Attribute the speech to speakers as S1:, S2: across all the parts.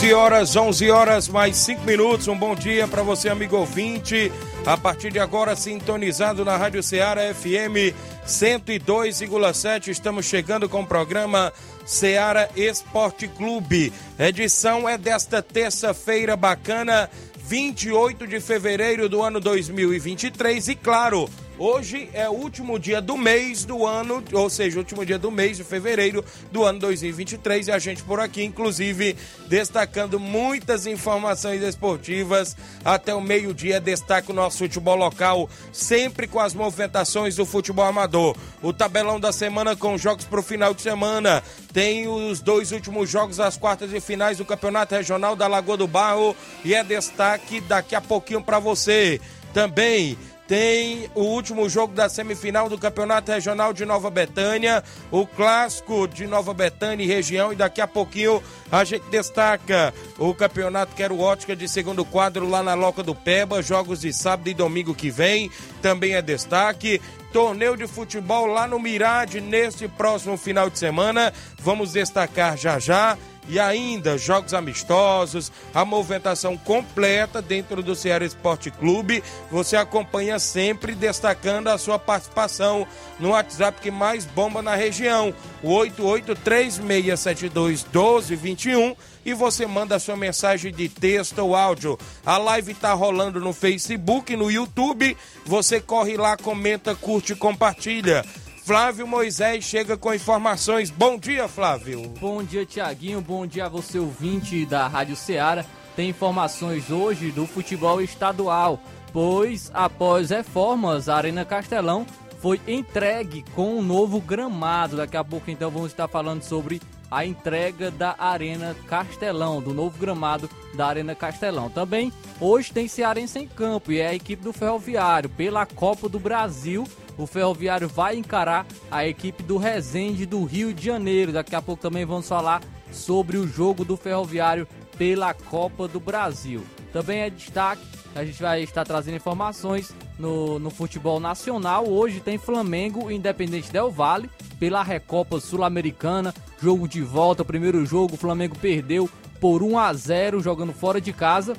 S1: 11 horas, 11 horas, mais 5 minutos. Um bom dia para você, amigo ouvinte. A partir de agora, sintonizado na Rádio Ceará FM 102,7. Estamos chegando com o programa Ceará Esporte Clube. Edição é desta terça-feira bacana, 28 de fevereiro do ano 2023. E claro, Hoje é o último dia do mês do ano, ou seja, o último dia do mês de fevereiro do ano 2023 e a gente por aqui, inclusive, destacando muitas informações esportivas até o meio-dia. Destaca o nosso futebol local, sempre com as movimentações do futebol amador. O tabelão da semana com jogos para o final de semana. Tem os dois últimos jogos das quartas e finais do Campeonato Regional da Lagoa do Barro e é destaque daqui a pouquinho para você. Também tem o último jogo da semifinal do Campeonato Regional de Nova Betânia, o clássico de Nova Betânia e região, e daqui a pouquinho a gente destaca o Campeonato Quero Ótica de segundo quadro lá na Loca do Peba, jogos de sábado e domingo que vem, também é destaque. Torneio de futebol lá no Mirade neste próximo final de semana, vamos destacar já já. E ainda jogos amistosos, a movimentação completa dentro do Ceará Esporte Clube. Você acompanha sempre destacando a sua participação no WhatsApp que mais bomba na região, o 8836721221 e você manda sua mensagem de texto ou áudio. A live está rolando no Facebook, no YouTube. Você corre lá, comenta, curte e compartilha. Flávio Moisés chega com informações. Bom dia, Flávio.
S2: Bom dia, Tiaguinho. Bom dia a você, ouvinte da Rádio Ceará. Tem informações hoje do futebol estadual, pois após reformas, a Arena Castelão foi entregue com um novo gramado. Daqui a pouco, então, vamos estar falando sobre a entrega da Arena Castelão, do novo gramado da Arena Castelão. Também hoje tem Cearense em campo e é a equipe do Ferroviário pela Copa do Brasil o Ferroviário vai encarar a equipe do Resende do Rio de Janeiro. Daqui a pouco também vamos falar sobre o jogo do Ferroviário pela Copa do Brasil. Também é destaque, a gente vai estar trazendo informações no, no futebol nacional. Hoje tem Flamengo Independente Del Vale pela Recopa Sul-Americana. Jogo de volta, primeiro jogo, o Flamengo perdeu por 1 a 0 jogando fora de casa.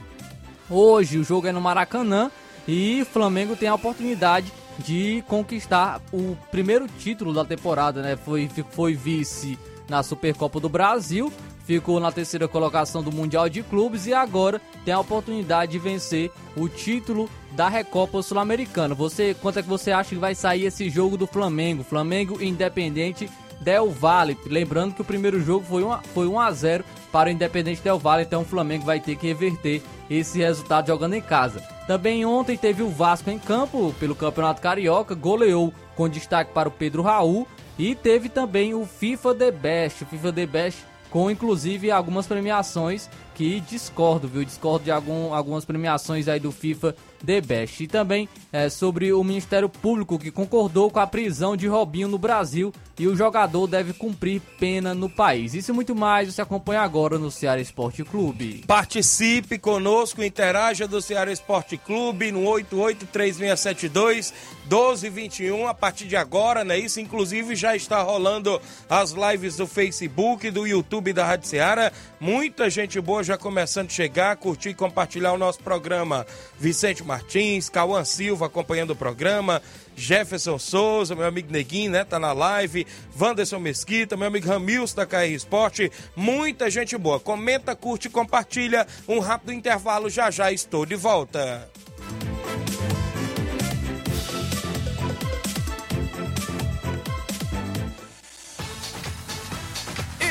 S2: Hoje o jogo é no Maracanã e Flamengo tem a oportunidade de conquistar o primeiro título da temporada, né? Foi, foi vice na Supercopa do Brasil, ficou na terceira colocação do Mundial de Clubes e agora tem a oportunidade de vencer o título da Recopa Sul-Americana. Você, quanto é que você acha que vai sair esse jogo do Flamengo? Flamengo Independente Del Valle. Lembrando que o primeiro jogo foi 1 foi 1 a 0 para o Independente Del Valle, então o Flamengo vai ter que reverter esse resultado jogando em casa. Também ontem teve o Vasco em campo pelo Campeonato Carioca, goleou com destaque para o Pedro Raul e teve também o FIFA The Best, o FIFA The Best com inclusive algumas premiações que discordo, viu? Discordo de algum, algumas premiações aí do FIFA The Best. E também é, sobre o Ministério Público que concordou com a prisão de Robinho no Brasil e o jogador deve cumprir pena no país. Isso e muito mais você acompanha agora no Ceará Esporte Clube.
S1: Participe conosco, interaja do Ceará Esporte Clube no 883672 1221 a partir de agora, né? Isso inclusive já está rolando as lives do Facebook, do YouTube da Rádio Ceará. Muita gente boa pessoas já começando a chegar, curtir e compartilhar o nosso programa. Vicente Martins, Cauã Silva acompanhando o programa, Jefferson Souza, meu amigo Neguinho, né? Tá na live. Wanderson Mesquita, meu amigo Ramilson da KR Esporte. Muita gente boa. Comenta, curte compartilha. Um rápido intervalo, já já estou de volta.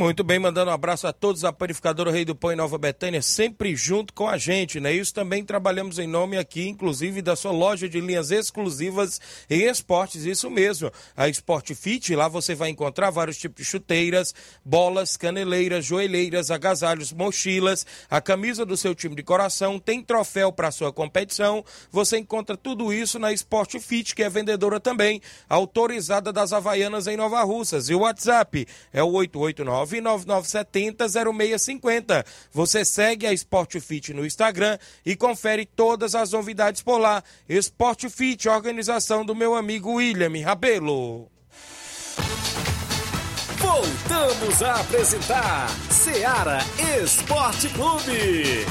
S1: Muito bem, mandando um abraço a todos a Panificadora Rei do Pão em Nova Betânia, sempre junto com a gente, né? Isso também trabalhamos em nome aqui, inclusive, da sua loja de linhas exclusivas em esportes, isso mesmo. A Sport Fit, lá você vai encontrar vários tipos de chuteiras, bolas, caneleiras, joelheiras, agasalhos, mochilas, a camisa do seu time de coração, tem troféu para sua competição. Você encontra tudo isso na Sport Fit, que é vendedora também, autorizada das Havaianas em Nova Russas. E o WhatsApp é o 889 99970-0650. Você segue a Sport Fit no Instagram e confere todas as novidades por lá. Sport Fit, organização do meu amigo William Rabelo.
S3: Voltamos a apresentar Seara Esporte Clube.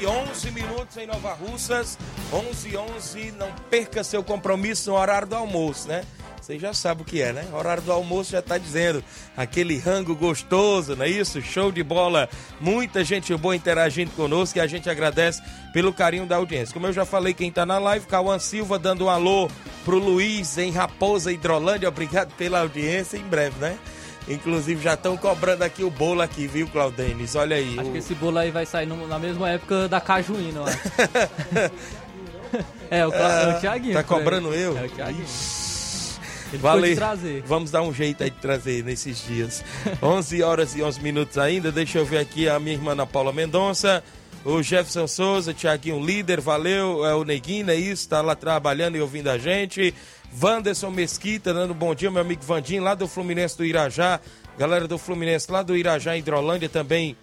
S1: E 11 minutos em Nova Russas. 11 e 11, não perca seu compromisso no horário do almoço, né? Você já sabe o que é, né? O horário do almoço já está dizendo. Aquele rango gostoso, não é isso? Show de bola. Muita gente boa interagindo conosco e a gente agradece pelo carinho da audiência. Como eu já falei, quem está na live, Cauã Silva dando um alô pro Luiz em Raposa, Hidrolândia. Obrigado pela audiência. Em breve, né? Inclusive já estão cobrando aqui o bolo aqui, viu, Claudenis? Olha aí.
S2: Acho
S1: o...
S2: que esse bolo aí vai sair no, na mesma época da Cajuína, é, o, Cla... é o Thiaguinho.
S1: Tá cobrando eu?
S2: É o Thiaguinho. Ele
S1: Valeu. Vamos dar um jeito aí de trazer nesses dias. 11 horas e 11 minutos ainda. Deixa eu ver aqui a minha irmã Ana Paula Mendonça. O Jefferson Souza, Tiaguinho líder, valeu. É o Neguinho, é isso, tá lá trabalhando e ouvindo a gente. Wanderson Mesquita, dando bom dia, meu amigo Vandinho, lá do Fluminense do Irajá. Galera do Fluminense lá do Irajá, Hidrolândia, também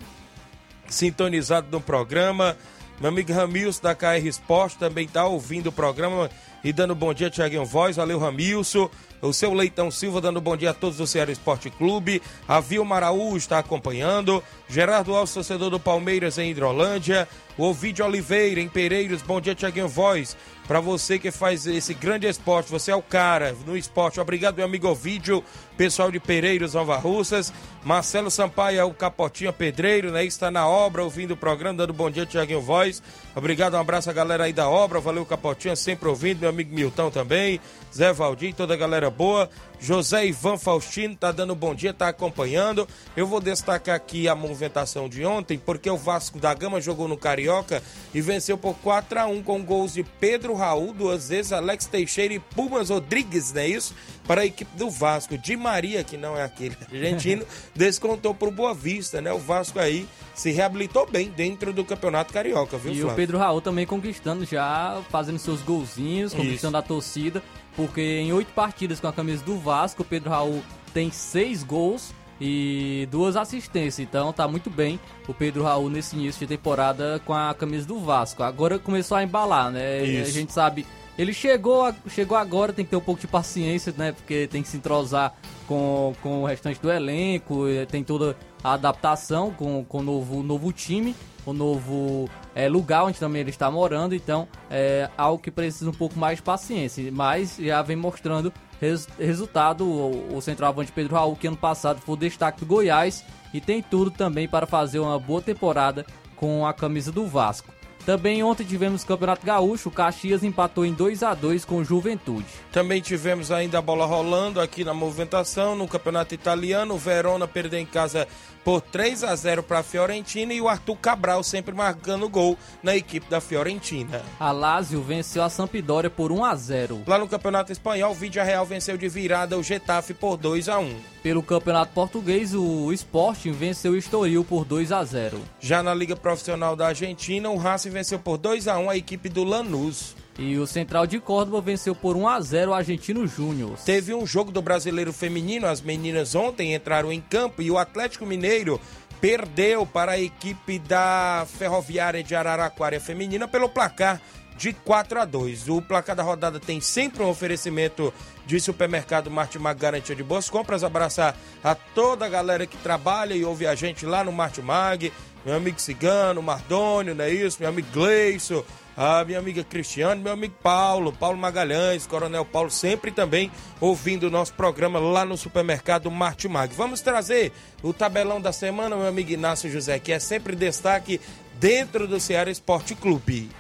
S1: sintonizado no programa. Meu amigo Ramilson da KR Esporte também tá ouvindo o programa e dando bom dia, Tiaguinho Voz. Valeu, Ramilson. O seu Leitão Silva dando bom dia a todos do Ceará Esporte Clube. A Vilma Araújo está acompanhando. Gerardo Alves, torcedor do Palmeiras em Hidrolândia. O Ovidio Oliveira em Pereiros. Bom dia, Tiaguinho Voz. Para você que faz esse grande esporte, você é o cara no esporte. Obrigado, meu amigo Ovidio. Pessoal de Pereiros, Nova Russas. Marcelo Sampaio é o Capotinha Pedreiro, né? Está na obra, ouvindo o programa, dando bom dia, Tiaguinho Voz. Obrigado, um abraço a galera aí da obra. Valeu, Capotinha, sempre ouvindo. Meu amigo Milton também. Zé Valdir, toda a galera boa. José Ivan Faustino tá dando bom dia, tá acompanhando. Eu vou destacar aqui a movimentação de ontem, porque o Vasco da Gama jogou no Carioca e venceu por 4 a 1 com gols de Pedro Raul, duas vezes, Alex Teixeira e Pumas Rodrigues, não é isso? Para a equipe do Vasco. De Maria, que não é aquele argentino, descontou pro Boa Vista, né? O Vasco aí se reabilitou bem dentro do Campeonato Carioca, viu,
S2: E
S1: Flávio?
S2: o Pedro Raul também conquistando já, fazendo seus golzinhos, conquistando a torcida, porque em oito partidas com a camisa do Vasco, o Pedro Raul tem seis gols e duas assistências. Então tá muito bem o Pedro Raul nesse início de temporada com a camisa do Vasco. Agora começou a embalar, né?
S1: Isso.
S2: A gente sabe. Ele chegou, a- chegou agora, tem que ter um pouco de paciência, né? Porque tem que se entrosar com, com o restante do elenco, tem toda a adaptação com, com o novo, novo time, o novo eh, lugar onde também ele está morando, então é algo que precisa um pouco mais de paciência, mas já vem mostrando Res, resultado, o, o centroavante Pedro Raul, que ano passado foi o destaque do Goiás e tem tudo também para fazer uma boa temporada com a camisa do Vasco. Também ontem tivemos Campeonato Gaúcho, o Caxias empatou em 2 a 2 com Juventude.
S1: Também tivemos ainda a bola rolando aqui na movimentação no Campeonato Italiano, o Verona perdeu em casa por 3 a 0 para a Fiorentina e o Arthur Cabral sempre marcando gol na equipe da Fiorentina.
S2: A Lazio venceu a Sampdoria por 1 a 0.
S1: Lá no Campeonato Espanhol, o Vídea Real venceu de virada o Getafe por 2 a 1.
S2: Pelo Campeonato Português, o Sporting venceu o Estoril por 2 a 0.
S1: Já na Liga Profissional da Argentina, o Racing venceu por 2 a 1 a equipe do Lanús.
S2: E o Central de Córdoba venceu por 1 a 0 o Argentino Júnior.
S1: Teve um jogo do Brasileiro Feminino, as meninas ontem entraram em campo e o Atlético Mineiro perdeu para a equipe da Ferroviária de Araraquara Feminina pelo placar de 4 a 2. O placar da rodada tem sempre um oferecimento de supermercado Martimag Garantia de Boas Compras. Abraçar a toda a galera que trabalha e ouve a gente lá no Martimag. Meu amigo Cigano, Mardônio, não é isso? Meu amigo Gleison, a minha amiga Cristiane, meu amigo Paulo, Paulo Magalhães, Coronel Paulo, sempre também ouvindo o nosso programa lá no supermercado Martimag. Vamos trazer o tabelão da semana, meu amigo Inácio José, que é sempre destaque dentro do Ceará Esporte Clube.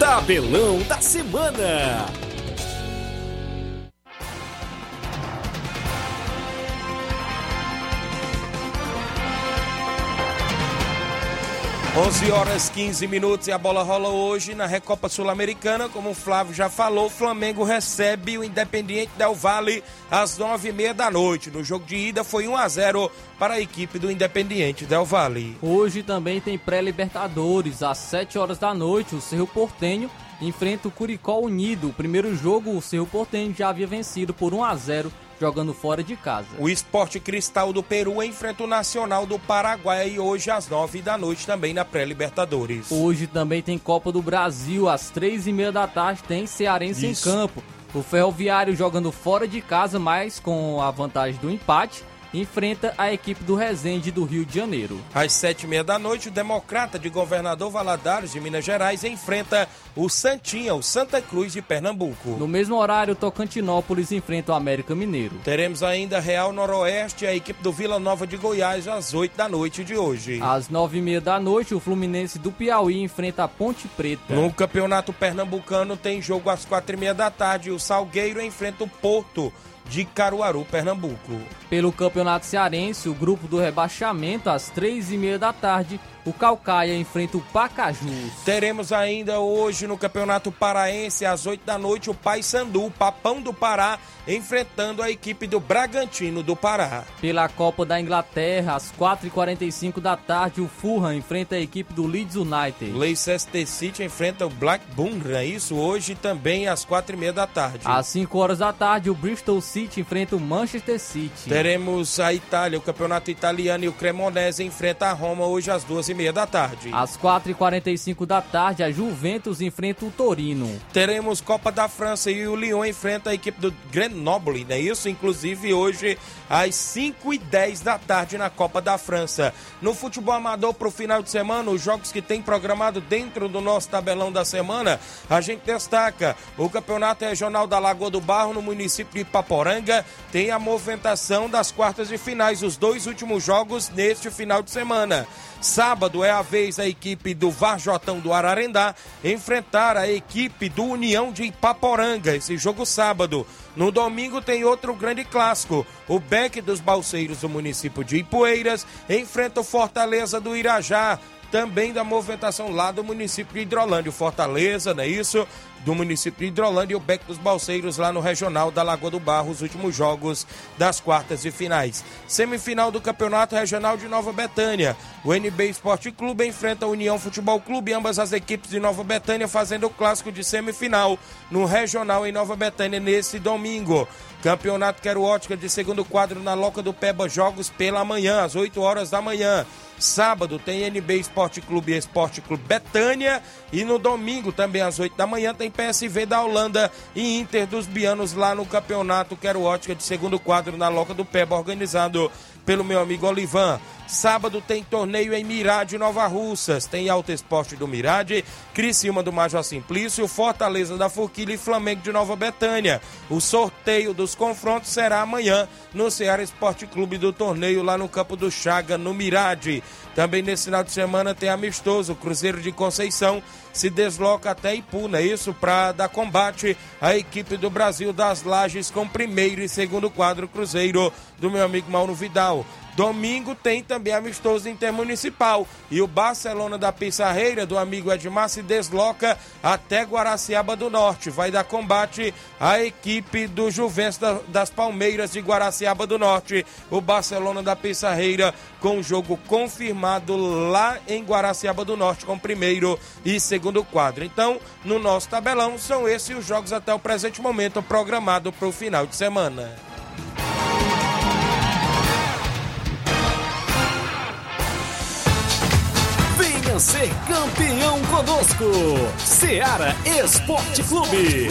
S3: Tabelão da semana.
S1: 11 horas 15 minutos e a bola rola hoje na Recopa Sul-Americana. Como o Flávio já falou, o Flamengo recebe o Independiente Del Valle às 9h30 da noite. No jogo de ida foi 1 a 0 para a equipe do Independiente Del Valle.
S2: Hoje também tem pré-Libertadores. Às 7 horas da noite, o Cerro Portenho enfrenta o Curicó Unido. O primeiro jogo, o Cerro Portenho já havia vencido por 1 a 0 jogando fora de casa.
S1: O Esporte Cristal do Peru enfrenta o Nacional do Paraguai hoje às nove da noite também na pré-Libertadores.
S2: Hoje também tem Copa do Brasil, às três e meia da tarde tem Cearense Isso. em campo. O Ferroviário jogando fora de casa, mas com a vantagem do empate enfrenta a equipe do Resende do Rio de Janeiro.
S1: Às sete e meia da noite, o Democrata de Governador Valadares de Minas Gerais enfrenta o Santinha, o Santa Cruz de Pernambuco.
S2: No mesmo horário, o Tocantinópolis enfrenta o América Mineiro.
S1: Teremos ainda Real Noroeste e a equipe do Vila Nova de Goiás às oito da noite de hoje.
S2: Às nove e meia da noite, o Fluminense do Piauí enfrenta a Ponte Preta.
S1: No Campeonato Pernambucano tem jogo às quatro e meia da tarde. O Salgueiro enfrenta o Porto de Caruaru, Pernambuco.
S2: Pelo Campeonato Cearense, o grupo do rebaixamento, às três e meia da tarde, o Calcaia enfrenta o Pacajus.
S1: Teremos ainda hoje no Campeonato Paraense, às 8 da noite, o Paysandu, o Papão do Pará, enfrentando a equipe do Bragantino do Pará.
S2: Pela Copa da Inglaterra, às 4h45 da tarde, o Fulham enfrenta a equipe do Leeds United.
S1: Leicester City enfrenta o Blackburn, é isso? Hoje também às 4h30 da tarde.
S2: Às 5 horas da tarde, o Bristol City enfrenta o Manchester City.
S1: Teremos a Itália, o Campeonato Italiano e o Cremonese enfrenta a Roma hoje às 2 e meia da tarde.
S2: Às 4h45 da tarde, a Juventus enfrenta o Torino.
S1: Teremos Copa da França e o Lyon enfrenta a equipe do Grenoble, não é isso? Inclusive hoje às 5 e 10 da tarde na Copa da França. No futebol amador para o final de semana, os jogos que tem programado dentro do nosso tabelão da semana, a gente destaca o Campeonato Regional da Lagoa do Barro no município de Paporanga, tem a movimentação das quartas de finais, os dois últimos jogos neste final de semana. Sábado é a vez a equipe do Varjotão do Ararendá enfrentar a equipe do União de Ipaporanga. Esse jogo sábado. No domingo tem outro grande clássico. O Beck dos Balseiros do município de Ipueiras enfrenta o Fortaleza do Irajá também da movimentação lá do município de Hidrolândia. Fortaleza, não é isso? Do município de Hidrolândia e o Beco dos Balseiros lá no Regional da Lagoa do Barro, os últimos jogos das quartas e finais. Semifinal do Campeonato Regional de Nova Betânia. O NB Esporte Clube enfrenta a União Futebol Clube, ambas as equipes de Nova Betânia fazendo o clássico de semifinal no Regional em Nova Betânia nesse domingo. Campeonato Quero Ótica de segundo quadro na Loca do Peba, jogos pela manhã, às 8 horas da manhã. Sábado tem NB Esporte Clube e Esporte Clube Betânia. E no domingo, também às 8 da manhã, tem PSV da Holanda e Inter dos Bianos lá no Campeonato Quero Ótica de segundo quadro na Loca do Peba, organizado pelo meu amigo Olivan. Sábado tem torneio em Mirade, Nova Russas. Tem Alto Esporte do Mirade, Criciúma do Major Simplício, Fortaleza da Forquilha e Flamengo de Nova Betânia. O sorteio dos confrontos será amanhã no Ceará Esporte Clube do torneio lá no Campo do Chaga, no Mirade. Também nesse final de semana tem amistoso, Cruzeiro de Conceição se desloca até Ipu, não é isso? Para dar combate à equipe do Brasil das Lages com primeiro e segundo quadro Cruzeiro do meu amigo Mauro Vidal. Domingo tem também amistoso intermunicipal e o Barcelona da Pissarreira, do amigo Edmar, se desloca até Guaraciaba do Norte. Vai dar combate à equipe do Juventus das Palmeiras de Guaraciaba do Norte. O Barcelona da Pissarreira com o jogo confirmado lá em Guaraciaba do Norte com primeiro e segundo quadro. Então, no nosso tabelão, são esses os jogos até o presente momento programados para o final de semana.
S3: Ser campeão conosco, Seara Esporte Clube.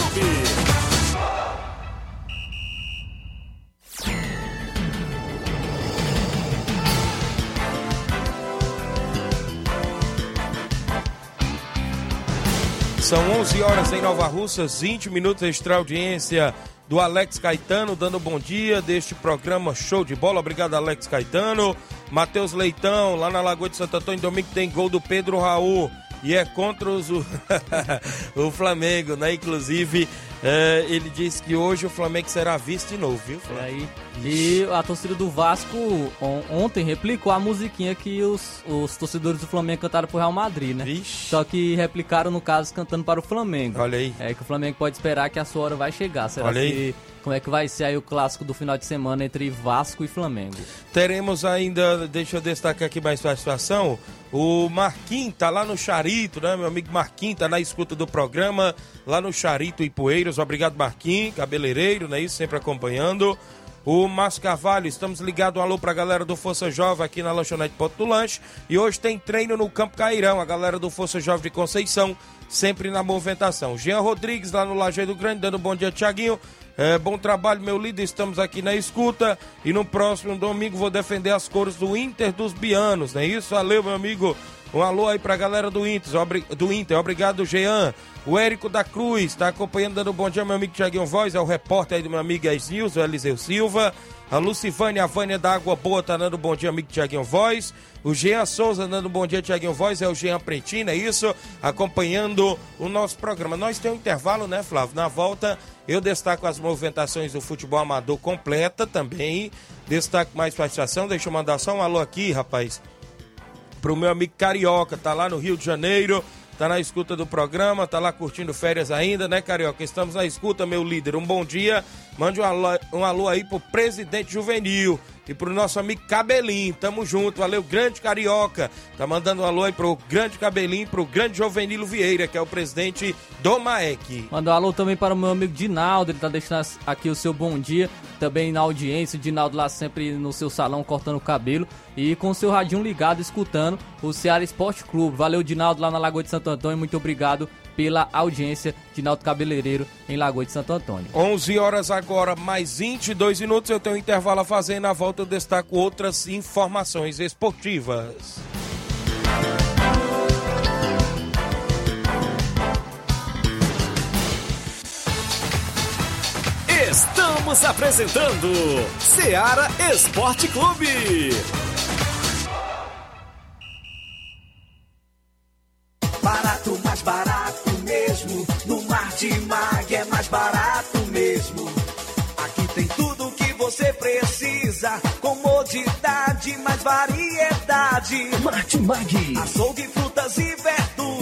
S1: São 11 horas em Nova Russas, 20 minutos extra audiência do Alex Caetano, dando bom dia deste programa Show de Bola. Obrigado, Alex Caetano. Matheus Leitão, lá na Lagoa de Santo Antônio, domingo tem gol do Pedro Raul. E é contra os, o Flamengo, né? Inclusive, é, ele disse que hoje o Flamengo será visto de novo, viu?
S2: É aí. E a torcida do Vasco on, ontem replicou a musiquinha que os, os torcedores do Flamengo cantaram pro Real Madrid, né?
S1: Vixe.
S2: Só que replicaram, no caso, cantando para o Flamengo.
S1: Olha aí.
S2: É que o Flamengo pode esperar que a sua hora vai chegar. Será
S1: Olha aí.
S2: que. Como é que vai ser aí o clássico do final de semana entre Vasco e Flamengo?
S1: Teremos ainda, deixa eu destacar aqui mais a situação, o Marquinhos tá lá no Charito, né? Meu amigo Marquinhos tá na escuta do programa, lá no Charito e Poeiras. Obrigado, Marquinhos, cabeleireiro, né? Isso, sempre acompanhando. O Márcio Carvalho, estamos ligados, um alô pra galera do Força Jovem aqui na Lanchonete Ponto do Lanche. E hoje tem treino no Campo Cairão, a galera do Força Jovem de Conceição, sempre na movimentação. Jean Rodrigues, lá no Lajeado Grande, dando bom dia, Tiaguinho. É, bom trabalho, meu líder. Estamos aqui na escuta. E no próximo domingo vou defender as cores do Inter dos Bianos, não é isso? Valeu, meu amigo. Um alô aí pra galera do Inter. Do Inter. Obrigado, Jean. O Érico da Cruz está acompanhando, dando bom dia, meu amigo Tiaguinho Voz. É o repórter aí do meu amigo Esnils, o Eliseu Silva. A Lucivânia, a Vânia da Água Boa tá dando bom dia, amigo Tiaguinho Voz. O Jean Souza dando bom dia, Tiaguinho Voz. É o Jean Pretina, é isso? Acompanhando o nosso programa. Nós temos um intervalo, né, Flávio? Na volta eu destaco as movimentações do futebol amador completa também. Destaco mais participação. Deixa eu mandar só um alô aqui, rapaz pro meu amigo Carioca, tá lá no Rio de Janeiro, tá na escuta do programa, tá lá curtindo férias ainda, né, Carioca? Estamos na escuta, meu líder. Um bom dia. Mande um alô, um alô aí pro presidente juvenil e pro nosso amigo Cabelinho. Tamo junto, valeu, grande Carioca. Tá mandando um alô aí pro grande Cabelinho, pro grande Jovenilo Vieira, que é o presidente do MAEC.
S2: Mandar um alô também para o meu amigo Dinaldo, ele tá deixando aqui o seu bom dia, também na audiência, o Dinaldo lá sempre no seu salão cortando o cabelo e com o seu radinho ligado escutando o Ceará Esporte Clube. Valeu, Dinaldo, lá na Lagoa de Santo Antônio, muito obrigado pela audiência, Dinaldo Cabeleireiro em Lagoa de Santo Antônio.
S1: 11 horas agora, mais 22 minutos. Eu tenho um intervalo a fazer. Na volta eu destaco outras informações esportivas.
S3: Estamos apresentando Seara Esporte Clube.
S4: Variedade.
S3: Martimag.
S4: Açougue, frutas e verduras.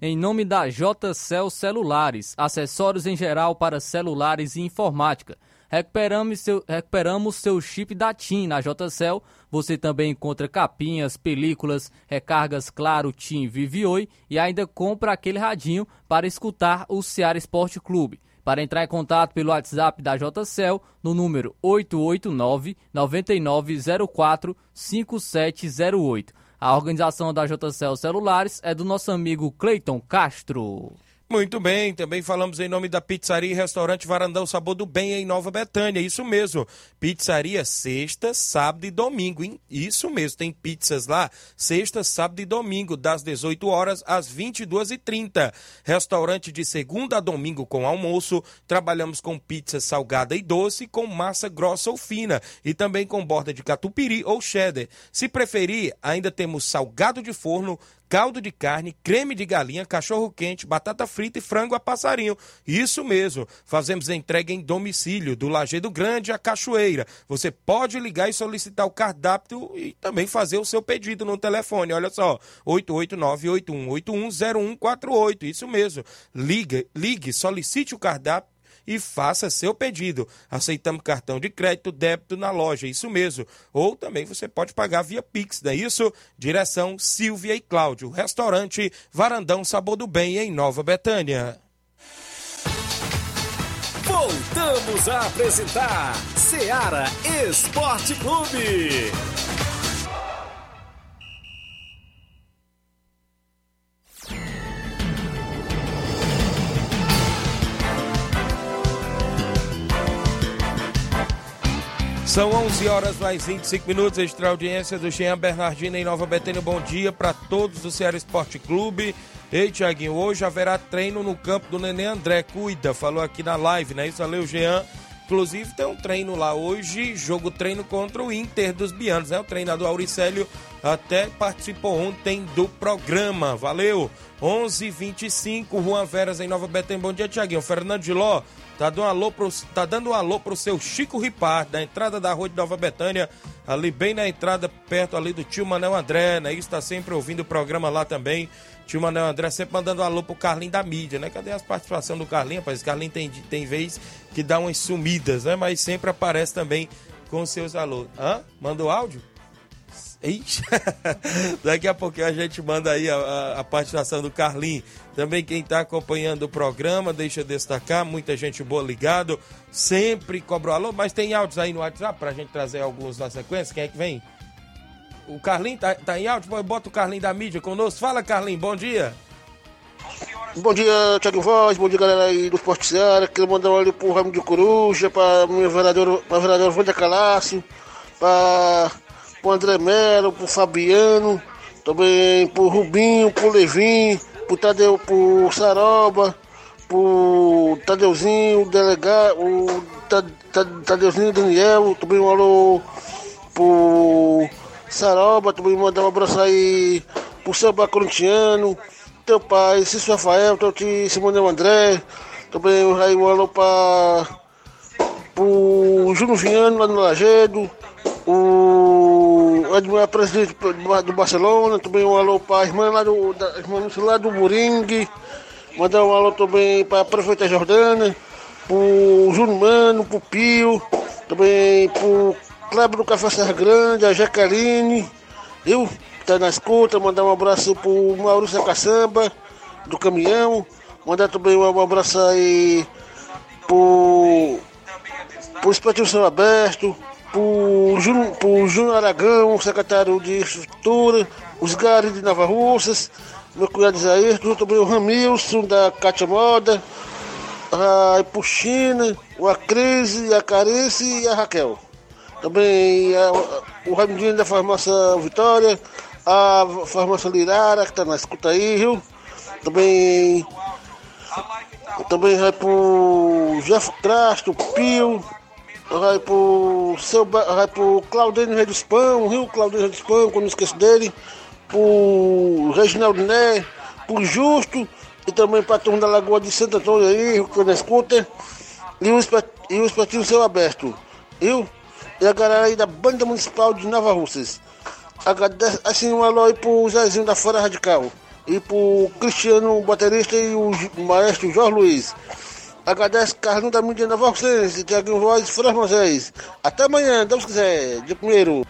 S2: Em nome da JCL Celulares, acessórios em geral para celulares e informática. Recuperamos seu, recuperamos seu chip da TIM na JCL. você também encontra capinhas, películas, recargas Claro, Tim, Vivi Oi e ainda compra aquele radinho para escutar o Ceará Esporte Clube. Para entrar em contato pelo WhatsApp da JCL no número 889 9904 5708. A organização da JCL Celulares é do nosso amigo Cleiton Castro.
S1: Muito bem, também falamos em nome da Pizzaria e Restaurante Varandão Sabor do Bem em Nova Betânia. Isso mesmo. Pizzaria sexta, sábado e domingo. Hein? Isso mesmo, tem pizzas lá sexta, sábado e domingo, das 18 horas às 22h30. Restaurante de segunda a domingo com almoço. Trabalhamos com pizza salgada e doce, com massa grossa ou fina e também com borda de catupiry ou cheddar. Se preferir, ainda temos salgado de forno, caldo de carne, creme de galinha, cachorro quente, batata frita e frango a passarinho. Isso mesmo, fazemos entrega em domicílio, do Lajeado Grande à Cachoeira. Você pode ligar e solicitar o cardápio e também fazer o seu pedido no telefone. Olha só, 889-8181-0148. Isso mesmo. Liga, ligue, solicite o cardápio e faça seu pedido. Aceitamos cartão de crédito, débito na loja, isso mesmo. Ou também você pode pagar via Pix, não é isso? Direção Silvia e Cláudio. Restaurante Varandão Sabor do Bem, em Nova Betânia.
S3: Voltamos a apresentar Seara Esporte Clube.
S1: São 11 horas mais 25 minutos, extra audiência do Jean Bernardino em Nova Betânia. Bom dia para todos do Ceará Esporte Clube. Ei, Tiaguinho, hoje haverá treino no campo do Nenê André. Cuida, falou aqui na live, né? Isso, valeu, Jean. Inclusive tem um treino lá hoje, jogo treino contra o Inter dos Bianos, né? O treinador Auricélio até participou ontem do programa. Valeu! 11:25 Juan Veras em Nova Betânia. Bom dia, Tiaguinho. Fernando de Ló Tá dando um alô pro, tá dando um alô pro seu Chico Ripar, da entrada da rua de Nova Betânia, ali bem na entrada, perto ali do tio Manel André, né? Isso tá sempre ouvindo o programa lá também. Tio Manel André sempre mandando um alô pro Carlinho da mídia, né? Cadê as participações do Carlinho, rapaz? Carlinho tem, tem vez que dá umas sumidas, né? Mas sempre aparece também com seus alôs. Hã? Manda o áudio? Ixi. Daqui a pouquinho a gente manda aí a, a, a participação do Carlinho. Também quem está acompanhando o programa, deixa destacar, muita gente boa ligado. Sempre cobrou alô, mas tem áudios aí no WhatsApp para a gente trazer alguns na sequência. Quem é que vem? O Carlinho tá, tá em áudio? Bota o Carlinho da mídia conosco. Fala, Carlinho, bom dia.
S5: Bom dia, Thiago Voz, bom dia galera aí do Esporte Seara. Quero mandar um olho pro Ramo de Coruja, pra minha vereadora, pra vereadora Vânia Calácio, pra pro André Melo, pro Fabiano, também pro Rubinho, pro Levin, pro Tadeu, pro Saroba, pro Tadeuzinho, o delegado, o Tadeuzinho Daniel, também um alô pro Saroba, também mandar um abraço aí pro Samba Corintiano, teu pai, Cício Rafael, teu tio Simone André, também aí um alô para pro Júnior Viano lá no Lagedo, o Edmar presidente do Barcelona, também um alô para a irmã lá do, da, irmã lá do Buringue, mandar um alô também para a prefeita Jordana, para o Júnior Mano, para o Pio, também para o Kleber do Café Serra Grande, a Jaqueline, eu tá na escuta, mandar um abraço para o Maurício Caçamba, do caminhão, mandar também um abraço aí para o Espetinho Céu Aberto, por Júnior Aragão, secretário de Infraestrutura, os Gares de Nova Russas, meu cunhado Isaías, também o Ramilson da Cátia Moda, a Puxina, o Acrise, a Carice e a Raquel. Também a, o Raimundinho da Farmácia Vitória, a Farmácia Lirara, que está na escuta aí, viu? Também, também vai pro Jeff Crasto, Pio, vai pro seu vai pro Claudênio Redispão, Rio Claudênio Redispão, quando não esqueço dele, pro Reginaldo Né, pro Justo e também pra turma da Lagoa de Santo Antônio aí, que na escuta, e o, e o espetinho seu aberto, viu? E a galera aí da Banda Municipal de Nova Russas. Assim, um alô aí pro Zezinho da Fora Radical. E pro Cristiano, o baterista, e o maestro Jorge Luiz. Agradece Carlinhos da mídia Nova Oxense, Tiaguinho Voz e Fras Moisés. Até amanhã, Deus quiser, dia primeiro.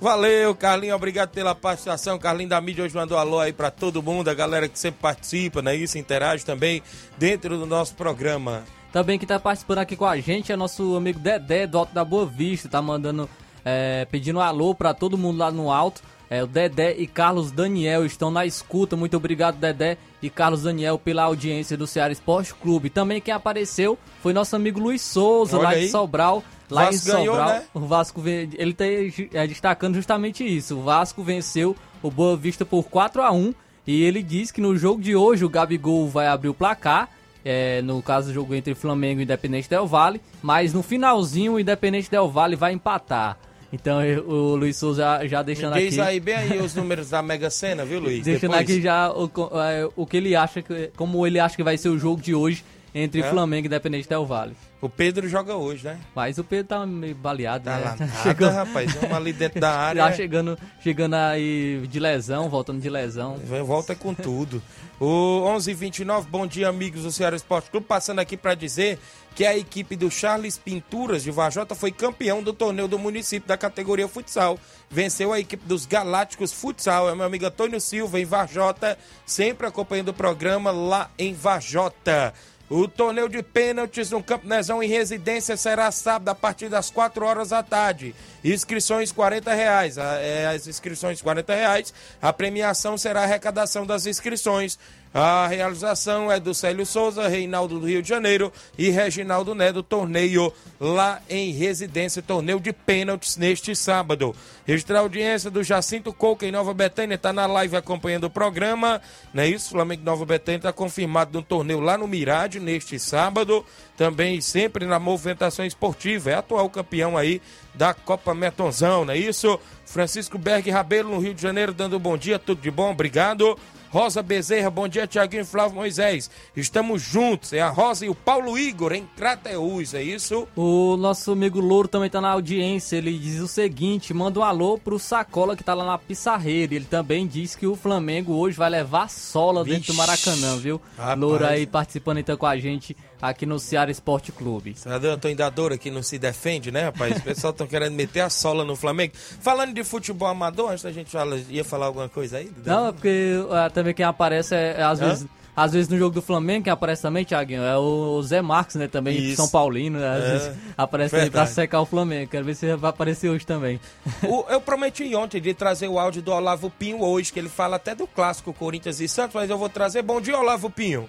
S1: Valeu, Carlinho, obrigado pela participação. Carlinho da mídia hoje mandou alô aí pra todo mundo, a galera que sempre participa, né? Isso interage também dentro do nosso programa.
S2: Também que tá participando aqui com a gente é nosso amigo Dedé do Alto da Boa Vista, tá mandando, é, pedindo um alô pra todo mundo lá no alto. É, o Dedé e Carlos Daniel estão na escuta. Muito obrigado, Dedé e Carlos Daniel, pela audiência do Ceará Esporte Clube. Também quem apareceu foi nosso amigo Luiz Souza,
S1: Olha
S2: lá
S1: aí.
S2: de Sobral. Lá em
S1: ganhou,
S2: Sobral,
S1: né?
S2: o Vasco ele tá é, destacando justamente isso. O Vasco venceu o Boa Vista por 4 a 1 e ele diz que no jogo de hoje o Gabigol vai abrir o placar. É, no caso do jogo entre Flamengo e Independente Del Vale, mas no finalzinho o Independente Del Vale vai empatar. Então eu- o Luiz Souza já, já deixando
S1: Me diz
S2: aqui,
S1: aí bem aí os números da Mega Sena, viu, Luiz?
S2: deixando
S1: Depois-
S2: aqui já o, é, o que ele acha que, como ele acha que vai ser o jogo de hoje entre
S1: É?
S2: Flamengo e Independente Del Vale.
S1: O Pedro joga hoje, né?
S2: Mas o Pedro tá meio baleado,
S1: Tá
S2: né?
S1: lá nada,
S2: Chegou-
S1: rapaz. Vamos ali dentro da área.
S2: Já chegando, chegando aí de lesão, voltando de lesão.
S1: Volta com tudo. O 11:29, bom dia, amigos do Ceará Esporte Clube. Passando aqui para dizer que a equipe do Charles Pinturas de Vajota foi campeão do torneio do município da categoria futsal. Venceu a equipe dos Galácticos Futsal. É meu amigo Antônio Silva, em Vajota, sempre acompanhando o programa lá em Vajota. O torneio de pênaltis no Campo Nezão em residência será sábado a partir das 4 horas da tarde. Inscrições 40 reais. A- é, As inscrições 40 reais. A premiação será a arrecadação das inscrições. A realização é do Célio Souza, Reinaldo do Rio de Janeiro e Reginaldo do torneio lá em residência, torneio de pênaltis neste sábado. Registrar a audiência do Jacinto Couca em Nova Betânia, está na live acompanhando o programa, não é isso? Flamengo Nova Betânia está confirmado no torneio lá no Mirade neste sábado, também sempre na movimentação esportiva, é atual campeão aí da Copa Metonzão, não é isso? Francisco Berg Rabelo no Rio de Janeiro dando um bom dia, tudo de bom, obrigado. Rosa Bezerra, bom dia, Tiaguinho e Flávio Moisés. Estamos juntos, é a Rosa e o Paulo Igor em Crateús, é isso?
S2: O nosso amigo Louro também tá na audiência. Ele diz o seguinte: manda um alô pro Sacola que tá lá na Pissarreira. Ele também diz que o Flamengo hoje vai levar sola dentro
S1: Vixe.
S2: do Maracanã, viu?
S1: Rapaz.
S2: Louro aí participando então com a gente aqui no Ceará Esporte Clube.
S1: Senador Antônio Dadora que não se defende, né, rapaz? O pessoal estão querendo meter a sola no Flamengo. Falando de futebol amador, antes da gente fala, ia falar alguma coisa aí?
S2: Não, é porque ah, também quem aparece é, é, às
S1: Hã?
S2: vezes. Às vezes no jogo do Flamengo, quem aparece também, Thiaguinho, é o Zé Marques, né? Também
S1: Isso.
S2: São Paulino, né? Às
S1: É,
S2: vezes aparece também pra
S1: verdade.
S2: secar o Flamengo. Quero ver se vai aparecer hoje também.
S1: O- eu prometi ontem de trazer o áudio do Olavo Pinho hoje, que ele fala até do clássico Corinthians e Santos, mas eu vou trazer. Bom dia, Olavo Pinho.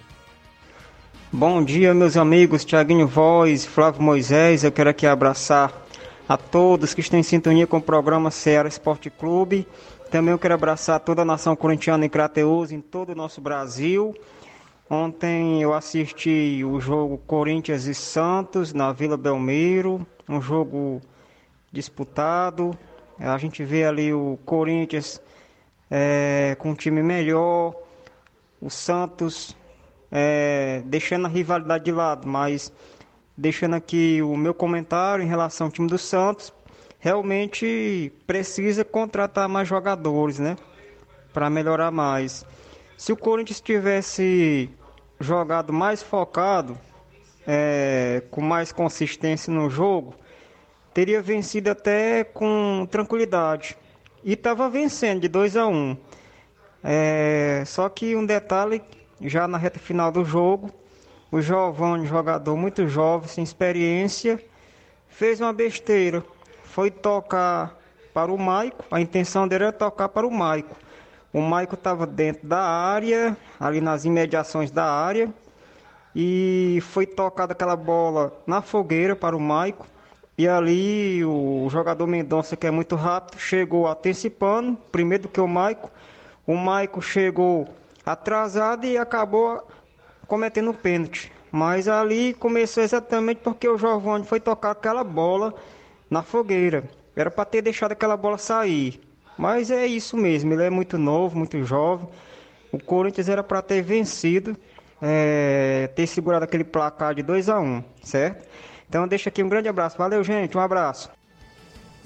S6: Bom dia, meus amigos, Tiaguinho Voz, Flávio Moisés. Eu quero aqui abraçar a todos que estão em sintonia com o programa Ceará Esporte Clube. Também eu quero abraçar toda a nação corintiana em Crateus, em todo o nosso Brasil. Ontem eu assisti o jogo Corinthians e Santos na Vila Belmiro, um jogo disputado. A gente vê ali o Corinthians eh, com um time melhor, o Santos é, deixando a rivalidade de lado, mas deixando aqui o meu comentário em relação ao time do Santos, realmente precisa contratar mais jogadores, né? Para melhorar mais. Se o Corinthians tivesse jogado mais focado, é, com mais consistência no jogo, teria vencido até com tranquilidade. E estava vencendo de 2 a 1. Um. É, só que um detalhe, já na reta final do jogo, o Giovanni, jogador muito jovem, sem experiência, fez uma besteira. Foi tocar para o Maico, a intenção dele era tocar para o Maico. O Maico estava dentro da área, ali nas imediações da área, e foi tocada aquela bola na fogueira para o Maico. E ali o jogador Mendonça, que é muito rápido, chegou antecipando, primeiro do que o Maico. O Maico chegou atrasado e acabou cometendo o pênalti. Mas ali começou exatamente porque o Giovanni foi tocar aquela bola na fogueira. Era para ter deixado aquela bola sair. Mas é isso mesmo, ele é muito novo, muito jovem. O Corinthians era para ter vencido, é, ter segurado aquele placar de 2 a 1 certo? Então deixa aqui um grande abraço. Valeu, gente, um abraço.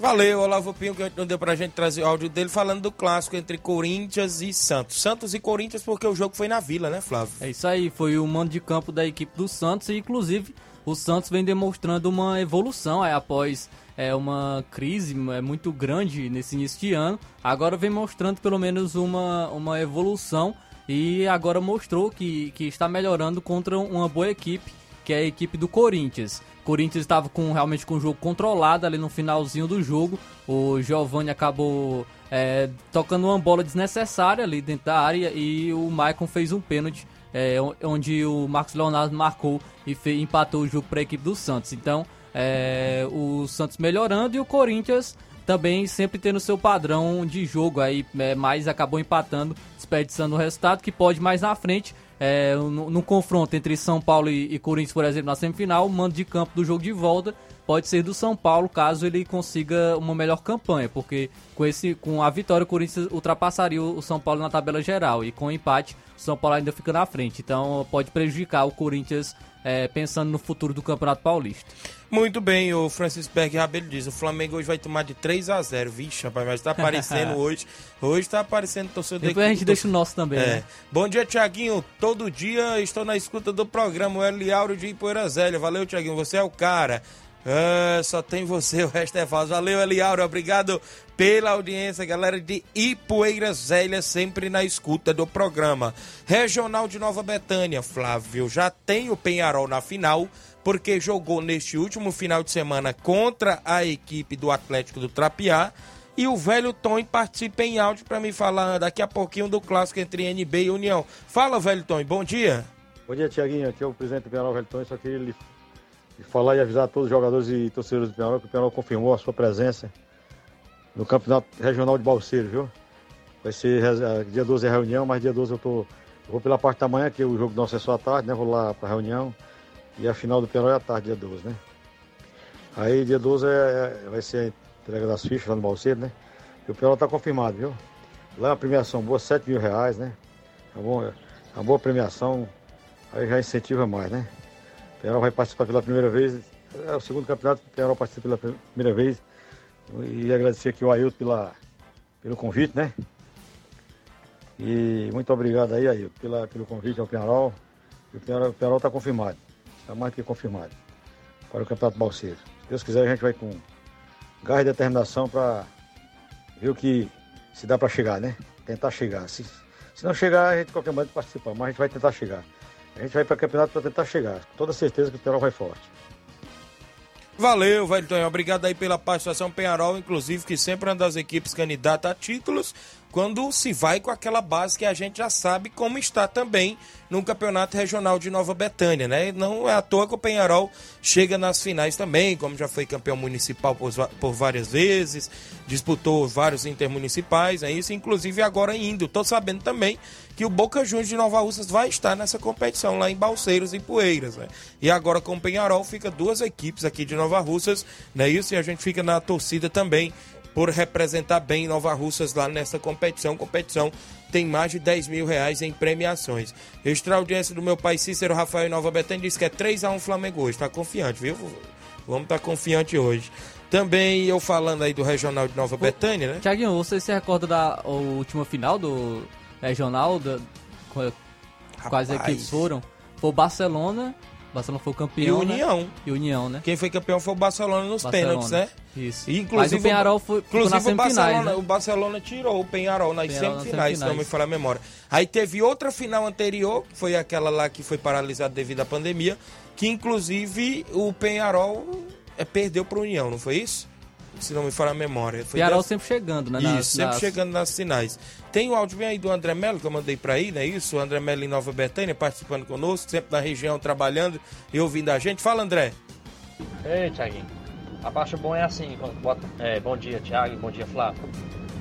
S1: Valeu, Olavo Pinho, que não deu pra gente trazer o áudio dele falando do clássico entre Corinthians e Santos. Santos e Corinthians porque o jogo foi na Vila, né, Flávio?
S2: É isso aí, foi o mando de campo da equipe do Santos e inclusive o Santos vem demonstrando uma evolução aí, após é, uma crise é, muito grande nesse início de ano. Agora vem mostrando pelo menos uma, uma evolução e agora mostrou que, que está melhorando contra uma boa equipe, que é a equipe do Corinthians. Corinthians estava com, realmente com o jogo controlado ali no finalzinho do jogo. O Giovanni acabou é, tocando uma bola desnecessária ali dentro da área e o Maicon fez um pênalti é, onde o Marcos Leonardo marcou e fez, empatou o jogo para a equipe do Santos. Então, é, o Santos melhorando e o Corinthians também sempre tendo seu padrão de jogo aí, é, mas acabou empatando, desperdiçando o resultado que pode mais na frente. É, no, no, confronto entre São Paulo e, e, Corinthians, por exemplo, na semifinal, o mando de campo do jogo de volta pode ser do São Paulo, caso ele consiga uma melhor campanha, porque com, esse, com a vitória o Corinthians ultrapassaria o São Paulo na tabela geral e com o empate o São Paulo ainda fica na frente. Então pode prejudicar o Corinthians é, pensando no futuro do Campeonato Paulista.
S1: Muito bem, o Francisco Berg Rabelo diz: o Flamengo hoje vai tomar de 3 a 0 Vixe, rapaz, mas tá aparecendo hoje. Hoje tá aparecendo torcedor
S2: Depois a gente deixa o nosso também. É. Né?
S1: Bom dia, Tiaguinho. Todo dia estou na escuta do programa. O Eliauro de Ipoeira Zélia. Valeu, Tiaguinho. Você é o cara. Ah, só tem você, o resto é falso. Valeu, Eliauro. Obrigado pela audiência, galera de Ipueiras Zélia, sempre na escuta do programa. Regional de Nova Betânia, Flávio, já tem o Penharol na final, porque jogou neste último final de semana contra a equipe do Atlético do Trapiá. E o velho Tom participa em áudio para me falar daqui a pouquinho do clássico entre NB e União. Fala, velho Tom, bom dia.
S7: Bom dia, Tiaguinho. Aqui é o presidente do Penharol, velho Tom. Só queria lhe falar e avisar a todos os jogadores e torcedores do Penharol que o Penharol confirmou a sua presença no Campeonato Regional de Balseiros, viu? Vai ser eh, dia 12 é reunião, mas dia 12 eu tô. Eu vou pela parte da manhã, que o jogo nosso é só à tarde, né? Vou lá pra reunião. E a final do Penal é à tarde, dia 12, né? Aí dia 12 é, é, vai ser a entrega das fichas lá no Balseiro, né? E o Penal tá confirmado, viu? Lá é uma premiação boa, 7 mil reais, né? É uma, é uma boa premiação, aí já incentiva mais, né? O Penal vai participar pela primeira vez, é o segundo campeonato que o Penal participa pela primeira vez e agradecer aqui o Ailton pela, pelo convite, né? E muito obrigado aí, Ailton, pela, pelo convite ao Penarol. E o Penarol está confirmado, está mais que confirmado para o Campeonato Balseiro. Se Deus quiser, a gente vai com garra e determinação para ver o que se dá para chegar, né? Tentar chegar. Se, se não chegar, a gente qualquer momento participa, mas a gente vai tentar chegar. A gente vai para o campeonato para tentar chegar. Toda certeza que o Penarol vai forte.
S1: Valeu, velho Tonho. Obrigado aí pela participação Penharol, inclusive, que sempre é uma das equipes candidatas a títulos, quando se vai com aquela base que a gente já sabe como está também no Campeonato Regional de Nova Betânia, né? Não é à toa que o Penharol chega nas finais também, como já foi campeão municipal por, por várias vezes, disputou vários intermunicipais, é isso, inclusive agora indo. Tô sabendo também que o Boca Juniors de Nova Russas vai estar nessa competição lá em Balseiros e Poeiras, né? E agora com o Penharol fica duas equipes aqui de Nova Russas, né? Isso e a gente fica na torcida também por representar bem Nova Russas lá nessa competição. Competição tem mais de 10 mil reais em premiações. Extra audiência do meu pai Cícero Rafael Nova Betânia disse que é 3x1 Flamengo hoje. Tá confiante, viu? Vamos estar tá confiante hoje. Também eu falando aí do Regional de Nova Betânia, né?
S2: Tiaguinho, você se recorda da última final do Regional? Da, quais equipes foram? Foi o Barcelona Barcelona foi o campeão.
S1: E União. Né?
S2: E União, né?
S1: Quem foi campeão foi o Barcelona nos Barcelona. pênaltis, né?
S2: Isso. E, inclusive, Mas o Penharol foi inclusive o
S1: Barcelona,
S2: né?
S1: o Barcelona tirou o Penharol nas Penharol semifinais, se não me falar a memória. Aí teve outra final anterior, que foi aquela lá que foi paralisada devido à pandemia, que inclusive o Penharol é, perdeu para o União, não foi isso? Se não me falar a memória. Foi
S2: das... sempre chegando, né?
S1: Isso, nas, sempre nas... chegando nas finais. Tem o áudio bem aí do André Melo, que eu mandei para aí, não é isso? O André Melo em Nova Betânia, participando conosco, sempre na região, trabalhando e ouvindo a gente. Fala, André.
S8: Ei, Thiaguinho. A baixa bom é assim, quando bota, é, bom dia, Thiago, bom dia, Flávio.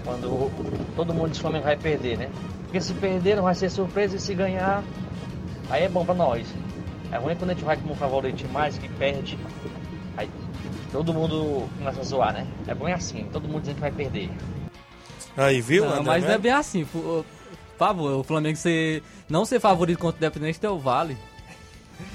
S8: Quando todo mundo diz que o Flamengo vai perder, né? Porque se perder não vai ser surpresa e se ganhar, aí é bom pra nós. É ruim quando a gente vai como favorito mais, que perde, aí todo mundo começa a zoar, né? É bom assim, todo mundo dizendo que vai perder.
S1: Aí, viu?
S2: Não, mas não é bem assim. Por favor, o Flamengo ser, não ser favorito contra o Independente Del Vale.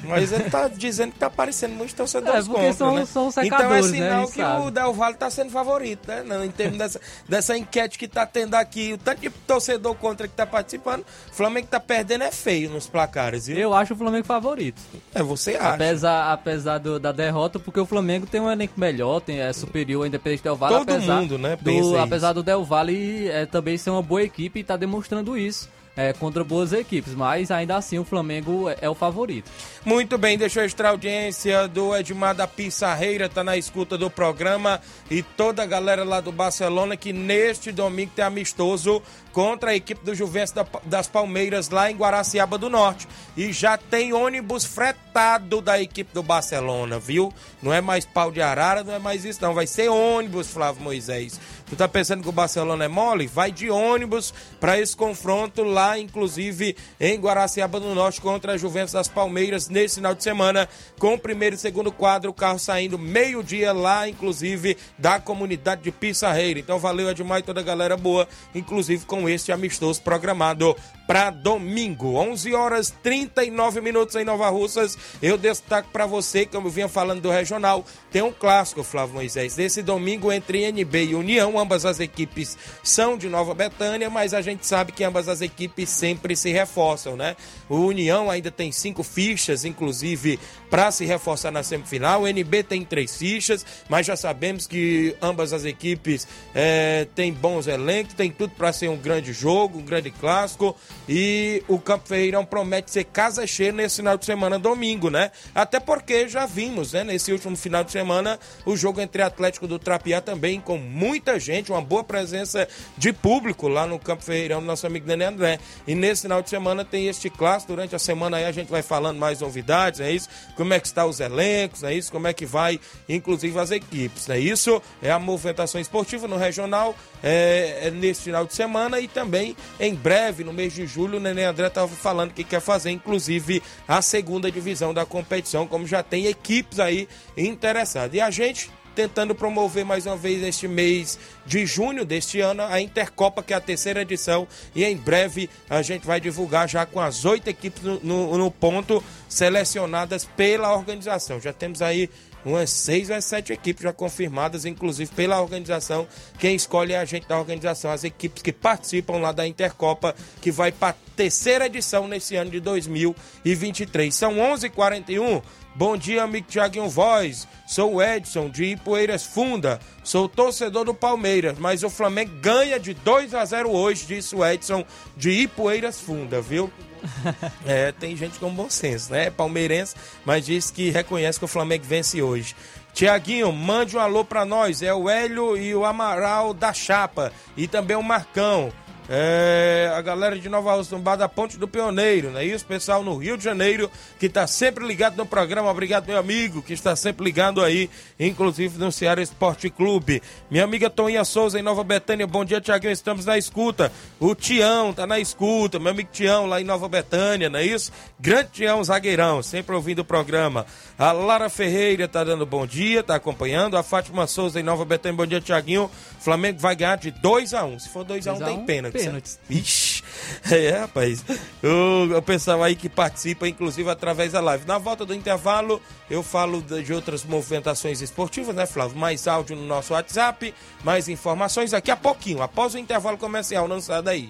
S1: Mas ele tá dizendo que tá aparecendo muitos torcedores
S2: É, porque
S1: contra,
S2: são-
S1: né?
S2: são
S1: Então é
S2: né?
S1: sinal
S2: gente
S1: que
S2: sabe.
S1: o Del Valle tá sendo favorito, né? Não, em termos dessa, dessa enquete que tá tendo aqui, o tanto de torcedor contra que tá participando, o Flamengo tá perdendo é feio nos placares, viu?
S2: Eu acho o Flamengo favorito.
S1: É, você acha.
S2: Apesar, apesar do- da derrota, porque o Flamengo tem um elenco melhor, tem, é superior Independente Del Valle.
S1: Todo
S2: apesar
S1: mundo, né,
S2: do- apesar do Del Valle é, também ser uma boa equipe e tá demonstrando isso. É, contra boas equipes, mas ainda assim o Flamengo é, é o favorito.
S1: Muito bem, deixa eu registrar a audiência do Edmar da Pissarreira, tá na escuta do programa e toda a galera lá do Barcelona que neste domingo tem amistoso contra a equipe do Juventus da- das Palmeiras lá em Guaraciaba do Norte. E já tem ônibus fretado da equipe do Barcelona, viu? Não é mais pau de arara, não é mais isso não, vai ser ônibus, Flávio Moisés. Tu tá pensando que o Barcelona é mole? Vai de ônibus para esse confronto lá, inclusive em Guaraciaba do Norte contra a Juventus das Palmeiras nesse final de semana, com o primeiro e segundo quadro, o carro saindo meio-dia lá, inclusive da comunidade de Pissarreira. Então valeu Edmar e toda a galera boa, inclusive com este amistoso programado para domingo, 11 horas 39 minutos em Nova Russas. Eu destaco para você, como eu vinha falando do regional, tem um clássico, Flávio Moisés, desse domingo entre NB e União. Ambas as equipes são de Nova Betânia, mas a gente sabe que ambas as equipes sempre se reforçam, né? O União ainda tem cinco fichas, inclusive, para se reforçar na semifinal. O NB tem três fichas, mas já sabemos que ambas as equipes eh, têm bons elencos, tem tudo para ser um grande jogo, um grande clássico. E o Campo Ferreirão promete ser casa cheia nesse final de semana, domingo, né? Até porque já vimos, né, nesse último final de semana, o jogo entre Atlético do Trapiá também, com muita gente, uma boa presença de público lá no Campo Ferreirão do nosso amigo Nenê André. E nesse final de semana tem este clássico. Durante a semana aí a gente vai falando mais novidades, é isso? Como é que está os elencos, é isso? Como é que vai, inclusive, as equipes, é isso? É a movimentação esportiva no regional, é, é nesse final de semana e também em breve, no mês de julho, o Nenê André estava falando que quer fazer, inclusive, a segunda divisão da competição, como já tem equipes aí interessadas. E a gente tentando promover mais uma vez este mês de junho deste ano a Intercopa, que é a terceira edição, e em breve a gente vai divulgar já com as oito equipes no, no- no ponto selecionadas pela organização. Já temos aí umas seis ou sete equipes já confirmadas, inclusive pela organização. Quem escolhe é a gente da organização, as equipes que participam lá da Intercopa, que vai para a terceira edição nesse ano de 2023. São 11h41. Bom dia, amigo Tiaguinho Voz. Sou o Edson, de Ipueiras Funda. Sou torcedor do Palmeiras, mas o Flamengo ganha de 2 a 0 hoje, disse o Edson, de Ipueiras Funda, viu? É, tem gente com bom senso, né? Palmeirense, mas diz que reconhece que o Flamengo vence hoje. Tiaguinho, mande um alô pra nós. É o Hélio e o Amaral da Chapa. E também o Marcão. É, a galera de Nova bar da Ponte do Pioneiro, não é isso? Pessoal no Rio de Janeiro, que tá sempre ligado no programa. Obrigado, meu amigo, que está sempre ligado aí, inclusive no Ceará Esporte Clube. Minha amiga Toninha Souza, em Nova Betânia. Bom dia, Tiaguinho. Estamos na escuta. O Tião tá na escuta. Meu amigo Tião, lá em Nova Betânia, não é isso? Grande Tião, zagueirão, sempre ouvindo o programa. A Lara Ferreira tá dando bom dia, tá acompanhando. A Fátima Souza, em Nova Betânia. Bom dia, Tiaguinho. Flamengo vai ganhar de 2 a 1 um. Se for 2 a 1 um,
S2: 2 a
S1: tem
S2: 1,
S1: pênalti.
S2: Pênaltis.
S1: Ixi, é, rapaz. O, o pessoal aí que participa, inclusive, através da live. Na volta do intervalo, eu falo de de outras movimentações esportivas, né, Flávio? Mais áudio no nosso WhatsApp, mais informações daqui a pouquinho, após o intervalo comercial. Não sai daí.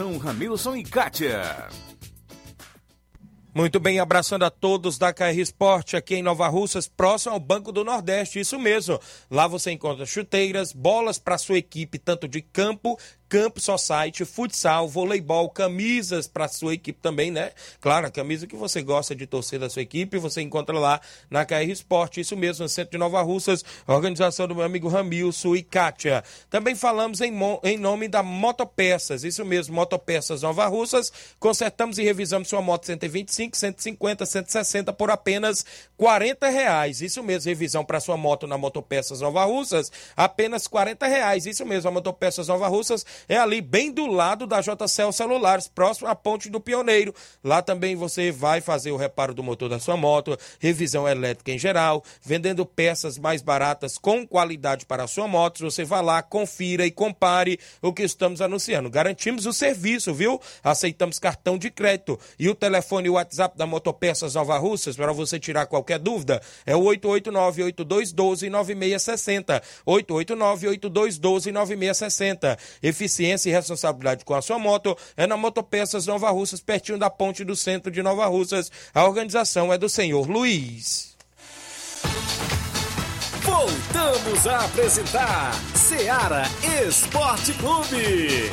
S9: Ramilson e Kátia.
S1: Muito bem, abraçando a todos da KR Esporte aqui em Nova Russas, próximo ao Banco do Nordeste, isso mesmo. Lá você encontra chuteiras, bolas para sua equipe, tanto de campo campo society, futsal, voleibol, camisas para sua equipe também, né? Claro, a camisa que você gosta de torcer da sua equipe, você encontra lá na KR Esporte, isso mesmo, centro de Nova Russas, organização do meu amigo Ramilson e Kátia. Também falamos em, em nome da Motopeças, isso mesmo, Motopeças Nova Russas, consertamos e revisamos sua moto 125, 150, 160 por apenas 40 reais, isso mesmo, revisão para sua moto na Motopeças Nova Russas, apenas 40 reais, isso mesmo, a Motopeças Nova Russas é ali bem do lado da JCL Celulares, próximo à Ponte do Pioneiro. Lá também você vai fazer o reparo do motor da sua moto, revisão elétrica em geral, vendendo peças mais baratas com qualidade para a sua moto. Você vai lá, confira e compare o que estamos anunciando. Garantimos o serviço, viu? Aceitamos cartão de crédito. E o telefone e o WhatsApp da Motopeças Nova Russas, para você tirar qualquer dúvida, é o 889-8212-9660. 889-8212-9660 eficiência e responsabilidade com a sua moto é na Motopeças Nova Russas, pertinho da ponte do centro de Nova Russas. A organização é do senhor Luiz.
S3: Voltamos a apresentar Seara Esporte Clube.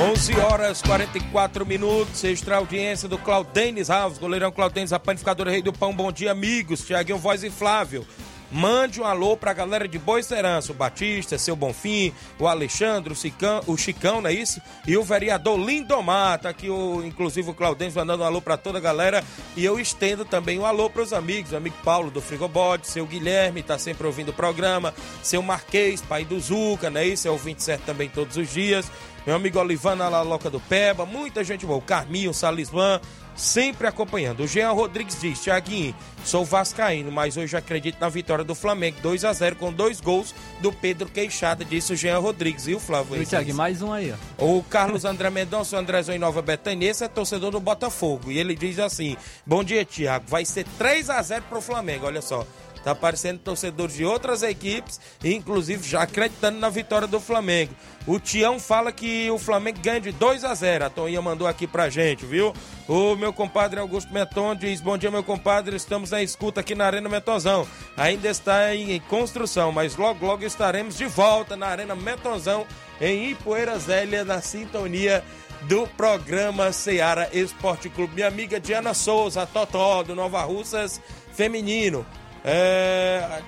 S1: 11 horas 44 minutos, extra audiência do Claudênis Alves, goleirão Claudênis, a panificadora Rei do Pão. Bom dia, amigos. Tiaguinho Voz e Flávio. Mande um alô pra galera de Boa Esperança, o Batista, seu Bonfim, o Alexandre, o Chicão, o Chicão, não é isso? E o vereador Lindomar, tá aqui o, inclusive o Claudêncio mandando um alô pra toda a galera. E eu estendo também um alô pros amigos, o amigo Paulo do Frigobode, seu Guilherme, tá sempre ouvindo o programa, seu Marquês, pai do Zuca, não é isso? É ouvinte certo também todos os dias meu amigo Olivana La Loca do Peba, muita gente boa, o Carminho, o Salismã, sempre acompanhando. O Jean Rodrigues diz, Tiaguinho, sou vascaíno, mas hoje acredito na vitória do Flamengo, 2 a 0 com dois gols do Pedro Queixada, disse o Jean Rodrigues. E o Flávio?
S2: E Tiaguinho, mais um aí,
S1: ó. O Carlos André Mendonça, o Andrezão em Nova Betânia, esse é torcedor do Botafogo. E ele diz assim, bom dia, Tiago, vai ser 3 a 0 pro Flamengo, olha só. Tá aparecendo torcedores de outras equipes, inclusive já acreditando na vitória do Flamengo. O Tião fala que o Flamengo ganha de 2 a 0. A Toninha mandou aqui pra gente, viu? O meu compadre Augusto Meton diz: Bom dia, meu compadre. Estamos na escuta aqui na Arena Metonzão. Ainda está em construção, mas logo, logo estaremos de volta na Arena Metonzão, em Ipueira Zélia, na sintonia do programa Seara Esporte Clube. Minha amiga Diana Souza, Totó, do Nova Russas Feminino. É,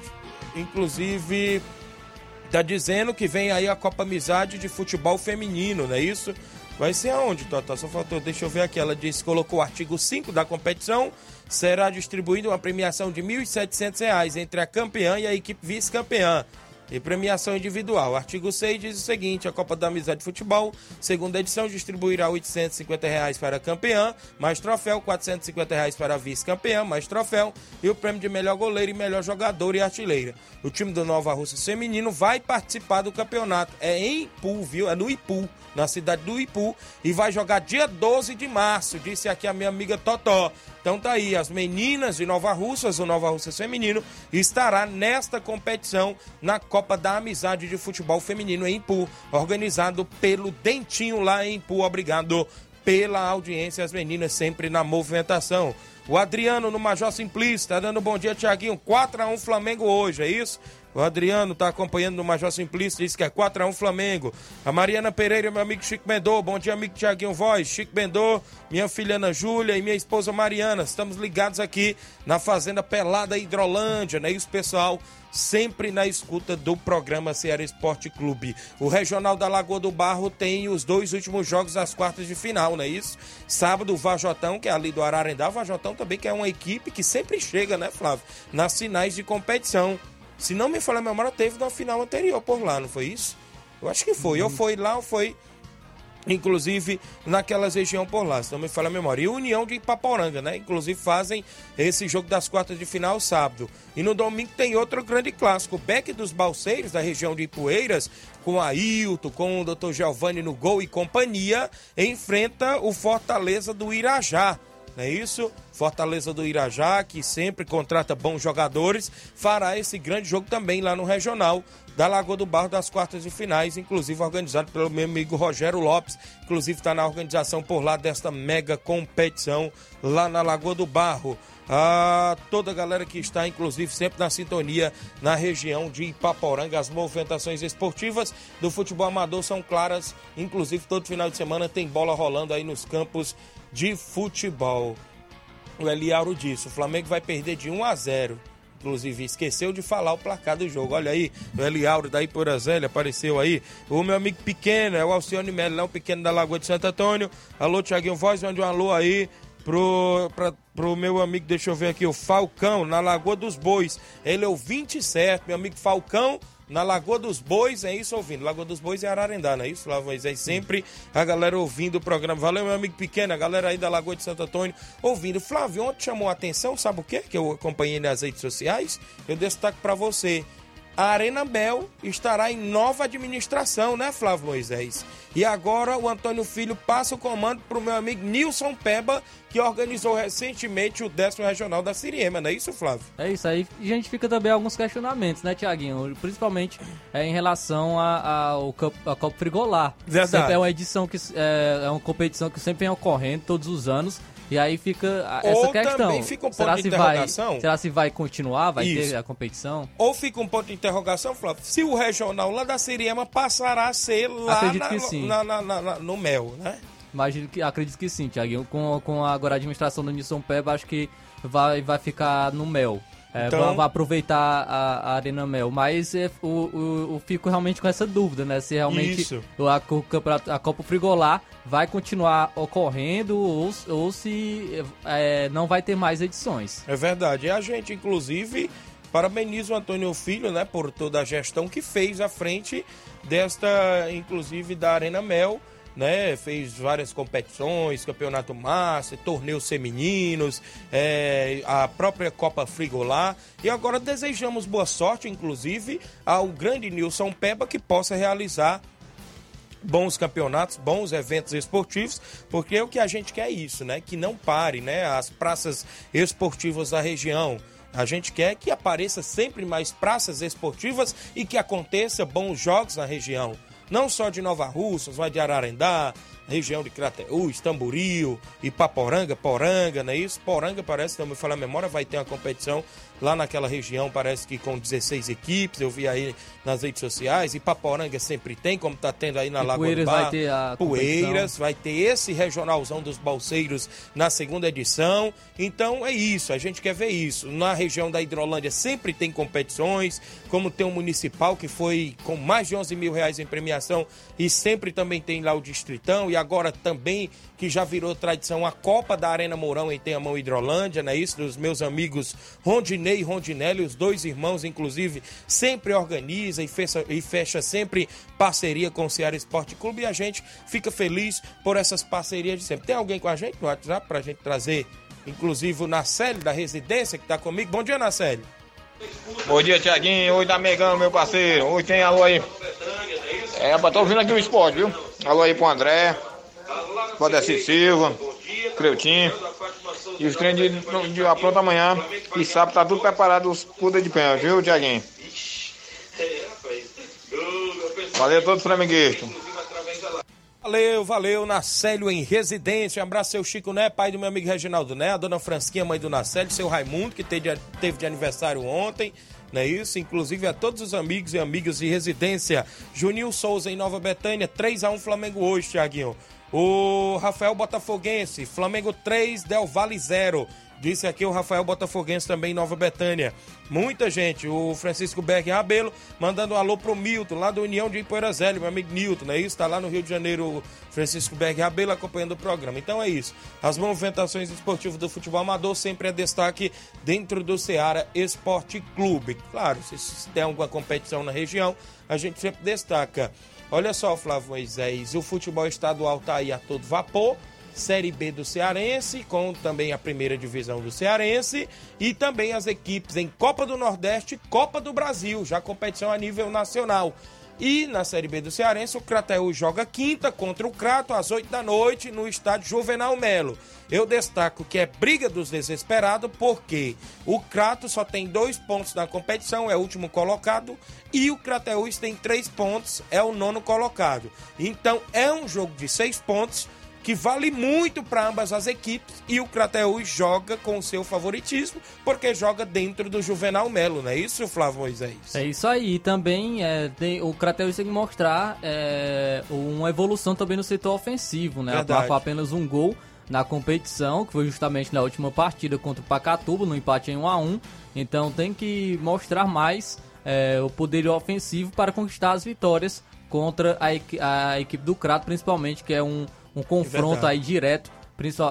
S1: inclusive, tá dizendo que vem aí a Copa Amizade de Futebol Feminino, não é isso? Vai ser aonde, Totó? Só faltou, deixa eu ver aqui. Ela disse, colocou o artigo 5 da competição. Será distribuída uma premiação de R$ 1.700 entre a campeã e a equipe vice-campeã e premiação individual. Artigo 6 diz o seguinte: a Copa da Amizade de Futebol, segunda edição, distribuirá 850 reais para campeã, mais troféu, 450 reais para vice-campeã, mais troféu, e o prêmio de melhor goleiro e melhor jogador e artilheira. O time do Nova Rússia Feminino vai participar do campeonato. É em Ipu, viu? É no Ipu, na cidade do Ipu, e vai jogar dia 12 de março, disse aqui a minha amiga Totó. Então tá aí, as meninas de Nova Russas, o Nova Russas Feminino, estará nesta competição na Copa da Amizade de Futebol Feminino em Impu, organizado pelo Dentinho lá em Impu. Obrigado pela audiência, as meninas sempre na movimentação. O Adriano no Major Simplício, dando bom dia, Tiaguinho. 4x1 Flamengo hoje, é isso? O Adriano está acompanhando no Major Simplício, diz que é 4x1 Flamengo. A Mariana Pereira, meu amigo Chico Bendô. Bom dia, amigo Tiaguinho Voz. Chico Bendô, minha filha Ana Júlia e minha esposa Mariana. Estamos ligados aqui na Fazenda Pelada Hidrolândia, né? Isso, pessoal, sempre na escuta do programa Ceará Esporte Clube. O Regional da Lagoa do Barro tem os dois últimos jogos das quartas de final, não é isso? Sábado, o Vajotão, que é ali do Ararendá. O Vajotão também que é uma equipe que sempre chega, né, Flávio? Nas finais de competição. Se não me falar a memória, teve na final anterior por lá, não foi isso? Eu acho que foi. Uhum. Ou foi lá ou foi, inclusive, naquelas regiões por lá, se não me falar a memória. E União de Ipaporanga, né? Inclusive fazem esse jogo das quartas de final sábado. E no domingo tem outro grande clássico. O Beck dos Balseiros, da região de Ipueiras, com Ailton, com o Dr. Giovanni no gol e companhia, enfrenta o Fortaleza do Irajá não é isso? Fortaleza do Irajá, que sempre contrata bons jogadores, fará esse grande jogo também lá no Regional da Lagoa do Barro das quartas de finais, inclusive organizado pelo meu amigo Rogério Lopes, inclusive está na organização por lá desta mega competição lá na Lagoa do Barro. A toda a galera que está, inclusive, sempre na sintonia na região de Ipaporanga. As movimentações esportivas do futebol amador são claras, inclusive todo final de semana tem bola rolando aí nos campos de futebol. O Eliauro disse: o Flamengo vai perder de 1 a 0. Inclusive, esqueceu de falar o placar do jogo. Olha aí, o Eliauro daí por Azélia apareceu aí. O meu amigo pequeno, é o Alcione Melão, pequeno da Lagoa de Santo Antônio. Alô, Tiaguinho Voz, mande um alô aí pro, pra, pro meu amigo, deixa eu ver aqui, o Falcão, na Lagoa dos Bois. Ele é o 27, meu amigo Falcão, na Lagoa dos Bois, é isso ouvindo. Lagoa dos Bois é Ararendá, não é isso, Flávio Moisés? Sempre a galera ouvindo o programa. Valeu, meu amigo pequeno, a galera aí da Lagoa de Santo Antônio ouvindo. Flávio, ontem chamou a atenção, sabe o quê? Que eu acompanhei nas redes sociais. Eu destaco para você. A Arena Bel estará em nova administração, né, Flávio Moisés? E agora o Antônio Filho passa o comando para o meu amigo Nilson Peba, que organizou recentemente o décimo regional da Siriema, não é isso, Flávio?
S2: É isso aí. E a gente fica também alguns questionamentos, né, Tiaguinho? Principalmente é, em relação ao Copa Frigolar.
S1: Verdade.
S2: Sempre é uma edição que é, é uma competição que sempre vem ocorrendo todos os anos. E aí fica essa
S1: Ou
S2: questão.
S1: também fica um ponto
S2: será
S1: de
S2: se
S1: interrogação?
S2: vai, será se vai continuar, vai
S1: Isso.
S2: ter a competição?
S1: Ou fica um ponto de interrogação, Flávio, se o regional lá da Siriema passará a ser lá na- na- na- no Mel, né?
S2: Imagino que acredito que sim, Tiaguinho. Com, com agora a administração do Nilson Peba, acho que vai, vai ficar no Mel. É,
S1: Então-
S2: vai, vai aproveitar a, a Arena Mel. Mas é, o, o, eu fico realmente com essa dúvida, né? Se realmente
S1: Isso.
S2: o- a, a Copa Frigolar vai continuar ocorrendo ou, ou se é, não vai ter mais edições.
S1: É verdade. E a gente, inclusive, parabeniza o Antônio Filho, né, por toda a gestão que fez à frente desta, inclusive, da Arena Mel, né? Fez várias competições, campeonato master, torneios femininos, é, a própria Copa Frigolar. E agora desejamos boa sorte, inclusive, ao grande Nilson Peba que possa realizar bons campeonatos, bons eventos esportivos, porque o que a gente quer é isso, né? Que não pare, né? As praças esportivas da região. A gente quer que apareça sempre mais praças esportivas e que aconteça bons jogos na região. Não só de Nova Russas, mas de Ararendá, região de Crateús, Tamboril, Ipaporanga, Poranga, não é isso? Poranga parece, não me falar a memória, vai ter uma competição lá naquela região, parece que com 16 equipes, eu vi aí nas redes sociais, Ipaporanga sempre tem, como tá tendo aí na
S2: E
S1: Lagoa
S2: Poeiras
S1: do Bar.
S2: vai ter a
S1: Poeiras, vai ter esse regionalzão dos balseiros na segunda edição. Então é isso, a gente quer ver isso. Na região da Hidrolândia sempre tem competições, como tem o municipal que foi com mais de 11 mil reais em premiação e sempre também tem lá o Distritão e agora também que já virou tradição a Copa da Arena Mourão em Tenhamão Hidrolândia, não é isso? Dos meus amigos Rondinei e Rondinelli, os dois irmãos, inclusive, sempre organiza e fecha, e fecha sempre parceria com o Ceará Esporte Clube e a gente fica feliz por essas parcerias de sempre. Tem alguém com a gente no WhatsApp pra gente trazer, inclusive o Nacélio da residência que tá comigo? Bom dia, Nacélio.
S10: Bom dia, Tiaguinho. Oi, da Megão, meu parceiro. Oi, tem alô aí. É, tô ouvindo aqui o esporte, viu? Alô aí pro André, pro Adeci Silva, Creutinho. E os treinos de, de apronto amanhã. E sábado tá tudo preparado os pudas de pé, viu, Tiaguinho? Valeu a todos flamenguistas.
S1: Valeu, valeu, Nacélio em residência. Um abraço, seu Chico Né, pai do meu amigo Reginaldo Né, a dona Fransquinha, mãe do Nacélio, seu Raimundo, que teve, teve de aniversário ontem, não é isso? Inclusive a todos os amigos e amigas de residência. Juninho Souza em Nova Betânia, 3x1 Flamengo hoje, Tiaguinho. O Rafael Botafoguense, Flamengo 3, Del Valle 0. Disse aqui o Rafael Botafoguense também em Nova Betânia. Muita gente. O Francisco Berg Rabelo mandando um alô pro Milton, lá do União de Ipoeirazélio, meu amigo Milton, é isso? Tá lá no Rio de Janeiro o Francisco Berg Rabelo acompanhando o programa. Então é isso. As movimentações esportivas do futebol amador sempre é destaque dentro do Ceará Esporte Clube. Claro, se, se tem alguma competição na região, a gente sempre destaca. Olha só, Flávio Moisés, o futebol estadual tá aí a todo vapor. Série B do Cearense, com também a primeira divisão do Cearense e também as equipes em Copa do Nordeste e Copa do Brasil, já competição a nível nacional. E na Série B do Cearense, o Crateus joga quinta contra o Crato às 8 da noite no estádio Juvenal Melo. Eu destaco que é briga dos desesperados porque o Crato só tem dois pontos na competição, é o último colocado, e o Crateus tem três pontos, é o nono colocado. Então é um jogo de seis pontos que vale muito para ambas as equipes e o Crateus joga com o seu favoritismo porque joga dentro do Juvenal Melo, não é isso, Flávio Moisés?
S2: É isso aí. Também é, tem, o Crateus tem que mostrar é, uma evolução também no setor ofensivo, né? Marcou apenas um gol na competição, que foi justamente na última partida contra o Pacatuba, no empate em 1 a 1 Então tem que mostrar mais é, o poder ofensivo para conquistar as vitórias contra a, a equipe do Crato, principalmente, que é um, um confronto aí direto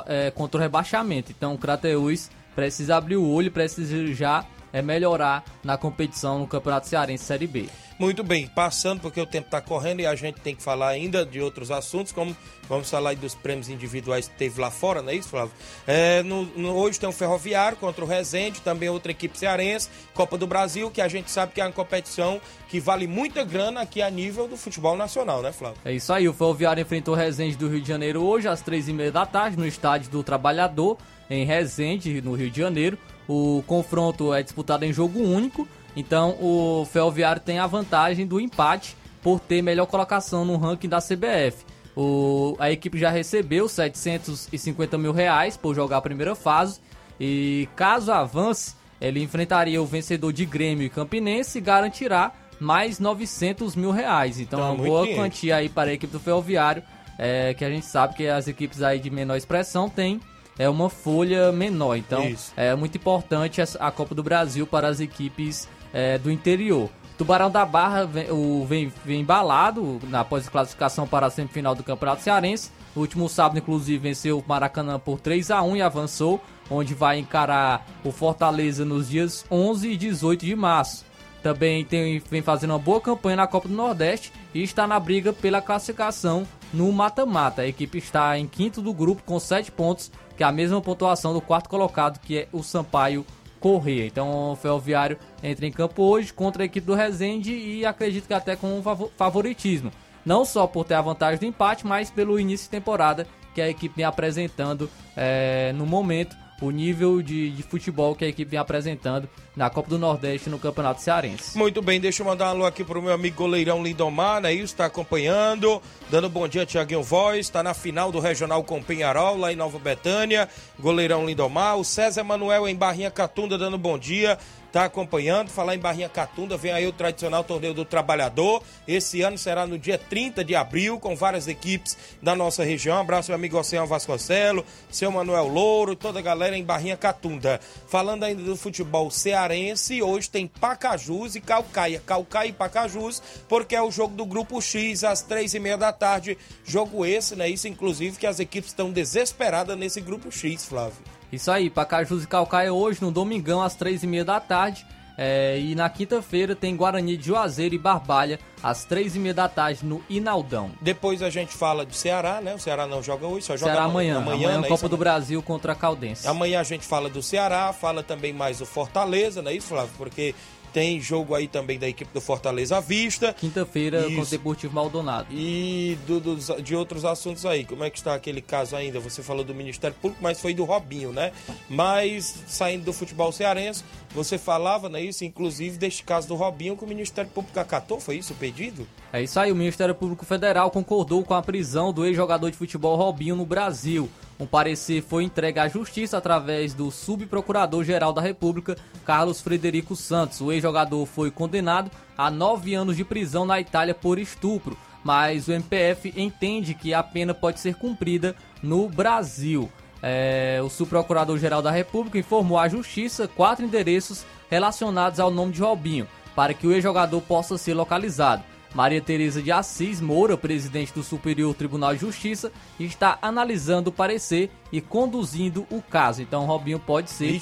S2: é, contra o rebaixamento. Então o Crateus precisa abrir o olho, precisa já é, melhorar na competição no Campeonato Cearense Série B.
S1: Muito bem, passando porque o tempo está correndo e a gente tem que falar ainda de outros assuntos, como vamos falar aí dos prêmios individuais que teve lá fora, não é isso, Flávio? É, no, no- hoje tem o Ferroviário contra o Resende, também outra equipe cearense, Copa do Brasil, que a gente sabe que é uma competição que vale muita grana aqui a nível do futebol nacional, né, Flávio?
S2: É isso aí, o Ferroviário enfrentou o Resende do Rio de Janeiro hoje às três e meia da tarde no estádio do Trabalhador, em Resende, no Rio de Janeiro. O confronto é disputado em jogo único, então o Ferroviário tem a vantagem do empate por ter melhor colocação no ranking da CBF. O- a equipe já recebeu 750 mil reais por jogar a primeira fase e caso avance, ele enfrentaria o vencedor de Grêmio e Campinense e garantirá mais 900 mil reais. Então,
S1: Então,
S2: é uma boa quantia aí para a equipe do Ferroviário, é, que a gente sabe que as equipes aí de menor expressão têm é uma folha menor. Então,
S1: Isso.
S2: é muito importante a Copa do Brasil para as equipes é, do interior. Tubarão da Barra vem, o- vem, vem embalado na pós-classificação para a semifinal do Campeonato Cearense. No último sábado, inclusive, venceu o Maracanã por 3 a 1 e avançou, onde vai encarar o Fortaleza nos dias 11 e 18 de março. Também tem, vem fazendo uma boa campanha na Copa do Nordeste e está na briga pela classificação no mata-mata. A equipe está em quinto do grupo com 7 pontos, que é a mesma pontuação do quarto colocado, que é o Sampaio Corrêa. Então o Ferroviário entra em campo hoje contra a equipe do Resende e acredito que até com um favo- favoritismo. Não só por ter a vantagem do empate, mas pelo início de temporada que a equipe vem apresentando eh, no momento, o nível de, de futebol que a equipe vem apresentando na Copa do Nordeste no Campeonato Cearense.
S1: Muito bem, deixa eu mandar um alô aqui pro meu amigo goleirão Lindomar, né? Isso, tá acompanhando. Dando bom dia, Tiaguinho Voz. Tá na final do Regional com Penharol, lá em Nova Betânia. Goleirão Lindomar. O César Manuel em Barrinha Catunda, dando bom dia. Tá acompanhando. Falar em Barrinha Catunda, vem aí o tradicional torneio do trabalhador. Esse ano será no dia 30 de abril, com várias equipes da nossa região. Abraço, meu amigo Oceano Vasconcelo, seu Manuel Louro, toda a galera em Barrinha Catunda. Falando ainda do futebol cearense, hoje tem Pacajus e Calcaia. Calcaia e Pacajus, porque é o jogo do Grupo X, às três e meia da tarde. Jogo esse, né? Isso, inclusive, que as equipes estão desesperadas nesse Grupo X, Flávio.
S2: Isso aí, Pacajus e Calcaia hoje, no domingão, às três e meia da tarde. É, e na quinta-feira tem Guarani de Juazeiro e Barbalha, às três e meia da tarde, no Inaldão.
S1: Depois a gente fala de Ceará, né? O Ceará não joga hoje, só joga
S2: Será
S1: ama-
S2: amanhã, amanhã,
S1: né?
S2: Copa do Brasil contra a Caldense.
S1: Amanhã a gente fala do Ceará, fala também mais do Fortaleza, não é isso, Flávio? Porque tem jogo aí também da equipe do Fortaleza à vista.
S2: Quinta-feira contra o Deportivo Maldonado.
S1: E do- dos- de outros assuntos aí, como é que está aquele caso ainda? Você falou do Ministério Público, mas foi do Robinho, né? Mas saindo do futebol cearense, você falava, não é isso? Inclusive deste caso do Robinho que o Ministério Público acatou, foi isso o pedido?
S2: É isso aí, o Ministério Público Federal concordou com a prisão do ex-jogador de futebol Robinho no Brasil. Um parecer foi entregue à Justiça através do subprocurador-geral da República, Carlos Frederico Santos. O ex-jogador foi condenado a nove anos de prisão na Itália por estupro, mas o MPF entende que a pena pode ser cumprida no Brasil. É, o subprocurador-geral da República informou à Justiça quatro endereços relacionados ao nome de Robinho, para que o ex-jogador possa ser localizado. Maria Tereza de Assis Moura, presidente do Superior Tribunal de Justiça, está analisando o parecer e conduzindo o caso. Então, Robinho pode ser,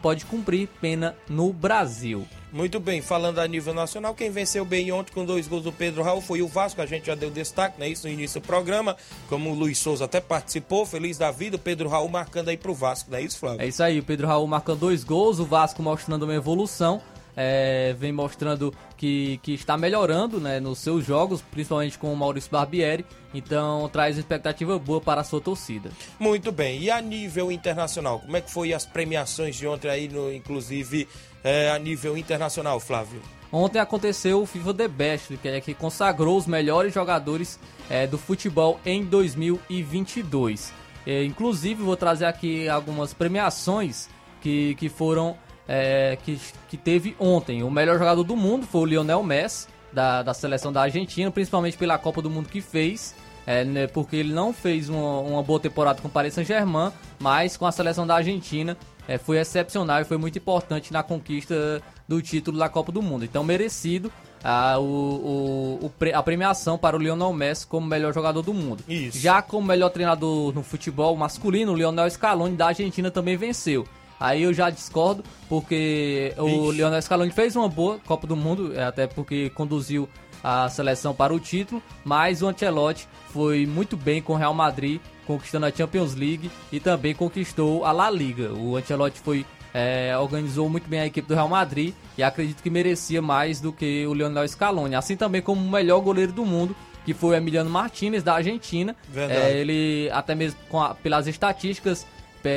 S2: pode cumprir pena no Brasil.
S1: Muito bem, falando a nível nacional, quem venceu bem ontem com dois gols do Pedro Raul foi o Vasco, a gente já deu destaque, né? Isso no início do programa, como o Luiz Souza até participou, feliz da vida, o Pedro Raul marcando aí pro Vasco, não é isso, Flávio?
S2: É isso aí, o Pedro Raul marcando dois gols, o Vasco mostrando uma evolução. É, vem mostrando que, que está melhorando né, nos seus jogos, principalmente com o Maurício Barbieri. Então traz expectativa boa para a sua torcida.
S1: Muito bem. E a nível internacional, como é que foi as premiações de ontem aí, no, inclusive é, a nível internacional, Flávio?
S2: Ontem aconteceu o FIFA The Best, que é que consagrou os melhores jogadores é, do futebol em 2022. É, inclusive, vou trazer aqui algumas premiações que, que foram é, que, que teve ontem. O melhor jogador do mundo foi o Lionel Messi, da, da seleção da Argentina, principalmente pela Copa do Mundo que fez. É, né, porque ele não fez uma, uma boa temporada com o Paris Saint-Germain, mas com a seleção da Argentina é, foi excepcional e foi muito importante na conquista do título da Copa do Mundo. Então, merecido a, o, o, a premiação para o Lionel Messi como melhor jogador do mundo.
S1: Isso.
S2: Já como melhor treinador no futebol masculino, o Lionel Scaloni da Argentina também venceu. Aí eu já discordo, porque Ixi. o Lionel Scaloni fez uma boa Copa do Mundo, é, até porque conduziu a seleção para o título, mas o Ancelotti foi muito bem com o Real Madrid conquistando a Champions League e também conquistou a La Liga. O Ancelotti foi é, organizou muito bem a equipe do Real Madrid e acredito que merecia mais do que o Lionel Scaloni. Assim também como o melhor goleiro do mundo, que foi o Emiliano Martinez, da Argentina. É, ele, até mesmo a, pelas estatísticas,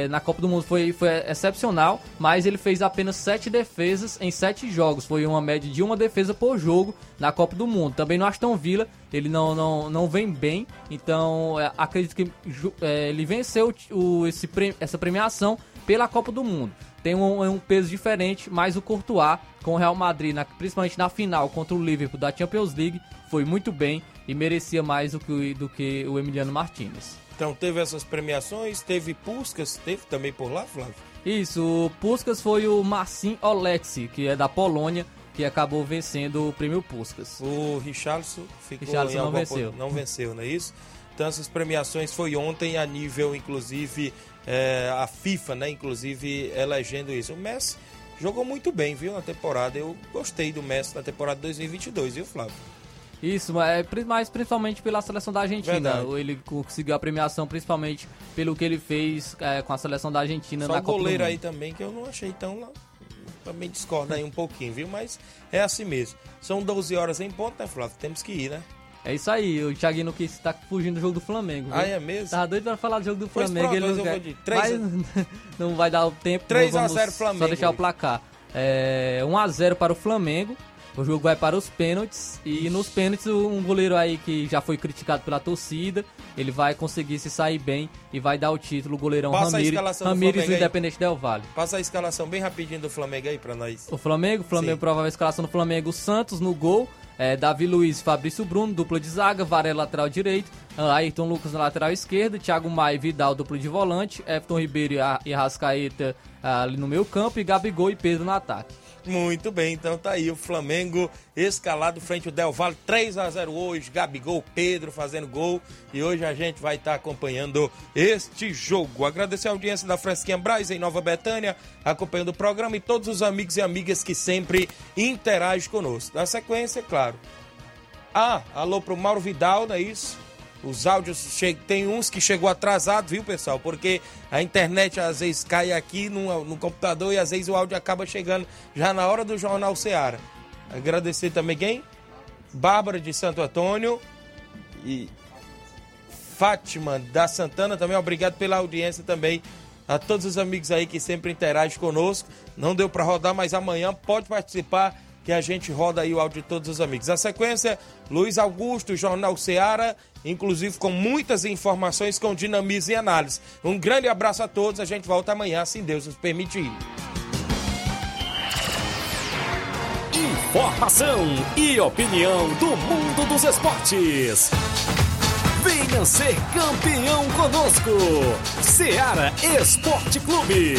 S2: na Copa do Mundo foi, foi excepcional, mas ele fez apenas sete defesas em sete jogos. Foi uma média de uma defesa por jogo na Copa do Mundo. Também no Aston Villa, ele não, não, não vem bem, então é, acredito que é, ele venceu o, esse, essa premiação pela Copa do Mundo. Tem um, um, peso diferente, mas o Courtois com o Real Madrid, na, principalmente na final contra o Liverpool da Champions League, foi muito bem e merecia mais do que, do que o Emiliano Martinez.
S1: Então teve essas premiações, teve Puskas, teve também por lá, Flávio?
S2: Isso, o Puskas foi o Marcin Oleksi, que é da Polônia, que acabou vencendo o prêmio Puskas.
S1: O Richarlison ficou
S2: Richarlison não venceu.
S1: Não venceu, não é isso? Então essas premiações foi ontem a nível, inclusive, é, a FIFA, né? Inclusive, elegendo isso. O Messi jogou muito bem, viu, na temporada. Eu gostei do Messi na temporada 2022, viu, Flávio?
S2: Isso, mas principalmente pela seleção da Argentina. Verdade. Ele conseguiu a premiação principalmente pelo que ele fez é, com a seleção da Argentina
S1: Só
S2: na
S1: Copa goleiro aí também que eu não achei tão também discorda aí um pouquinho, viu? Mas é assim mesmo. São 12 horas em ponto, né, Flávio? Temos que ir, né?
S2: É isso aí, o Thiaguinho não quis tá fugindo do jogo do Flamengo. Viu?
S1: Ah, é mesmo?
S2: Tava doido pra falar do jogo do Flamengo.
S1: Pois
S2: pronto,
S1: ele não, quer... de 3
S2: Mas não vai dar o tempo.
S1: 3 a 0 Flamengo.
S2: Só deixar o placar. É, 1 a 0 para o Flamengo. O jogo vai para os pênaltis e nos pênaltis um goleiro aí que já foi criticado pela torcida, ele vai conseguir se sair bem e vai dar o título, o goleirão
S1: Passa
S2: Ramires, Ramires do Independente Del Vale.
S1: Passa a escalação bem rapidinho do Flamengo aí para nós.
S2: O Flamengo, o Flamengo provável escalação do Flamengo, Santos no gol, é, Davi Luiz, Fabrício Bruno, dupla de zaga, Varela lateral direito, Ayrton Lucas na lateral esquerda, Thiago Maia Vidal, dupla de volante, Everton Ribeiro e Arrascaeta ali no meio campo e Gabigol e Pedro no ataque.
S1: Muito bem, então tá aí o Flamengo escalado frente ao Del Valle 3 a 0 hoje, Gabigol, Pedro fazendo gol e hoje a gente vai estar tá acompanhando este jogo. Agradecer a audiência da Fresquinha Braz em Nova Betânia, acompanhando o programa e todos os amigos e amigas que sempre interagem conosco. Na sequência, claro. Ah, alô pro Mauro Vidal, não é isso? Os áudios tem uns que chegou atrasado, viu, pessoal? Porque a internet às vezes cai aqui no, no computador e às vezes o áudio acaba chegando já na hora do Jornal Seara. Agradecer também quem? Bárbara de Santo Antônio e Fátima da Santana também. Obrigado pela audiência também. A todos os amigos aí que sempre interagem conosco. Não deu para rodar, mas amanhã pode participar que a gente roda aí o áudio de todos os amigos. A sequência, Luiz Augusto, Jornal Seara, inclusive com muitas informações com dinamismo e análise. Um grande abraço a todos, a gente volta amanhã, se Deus nos permitir.
S3: Informação e opinião do mundo dos esportes. Venha ser campeão conosco. Seara Esporte Clube.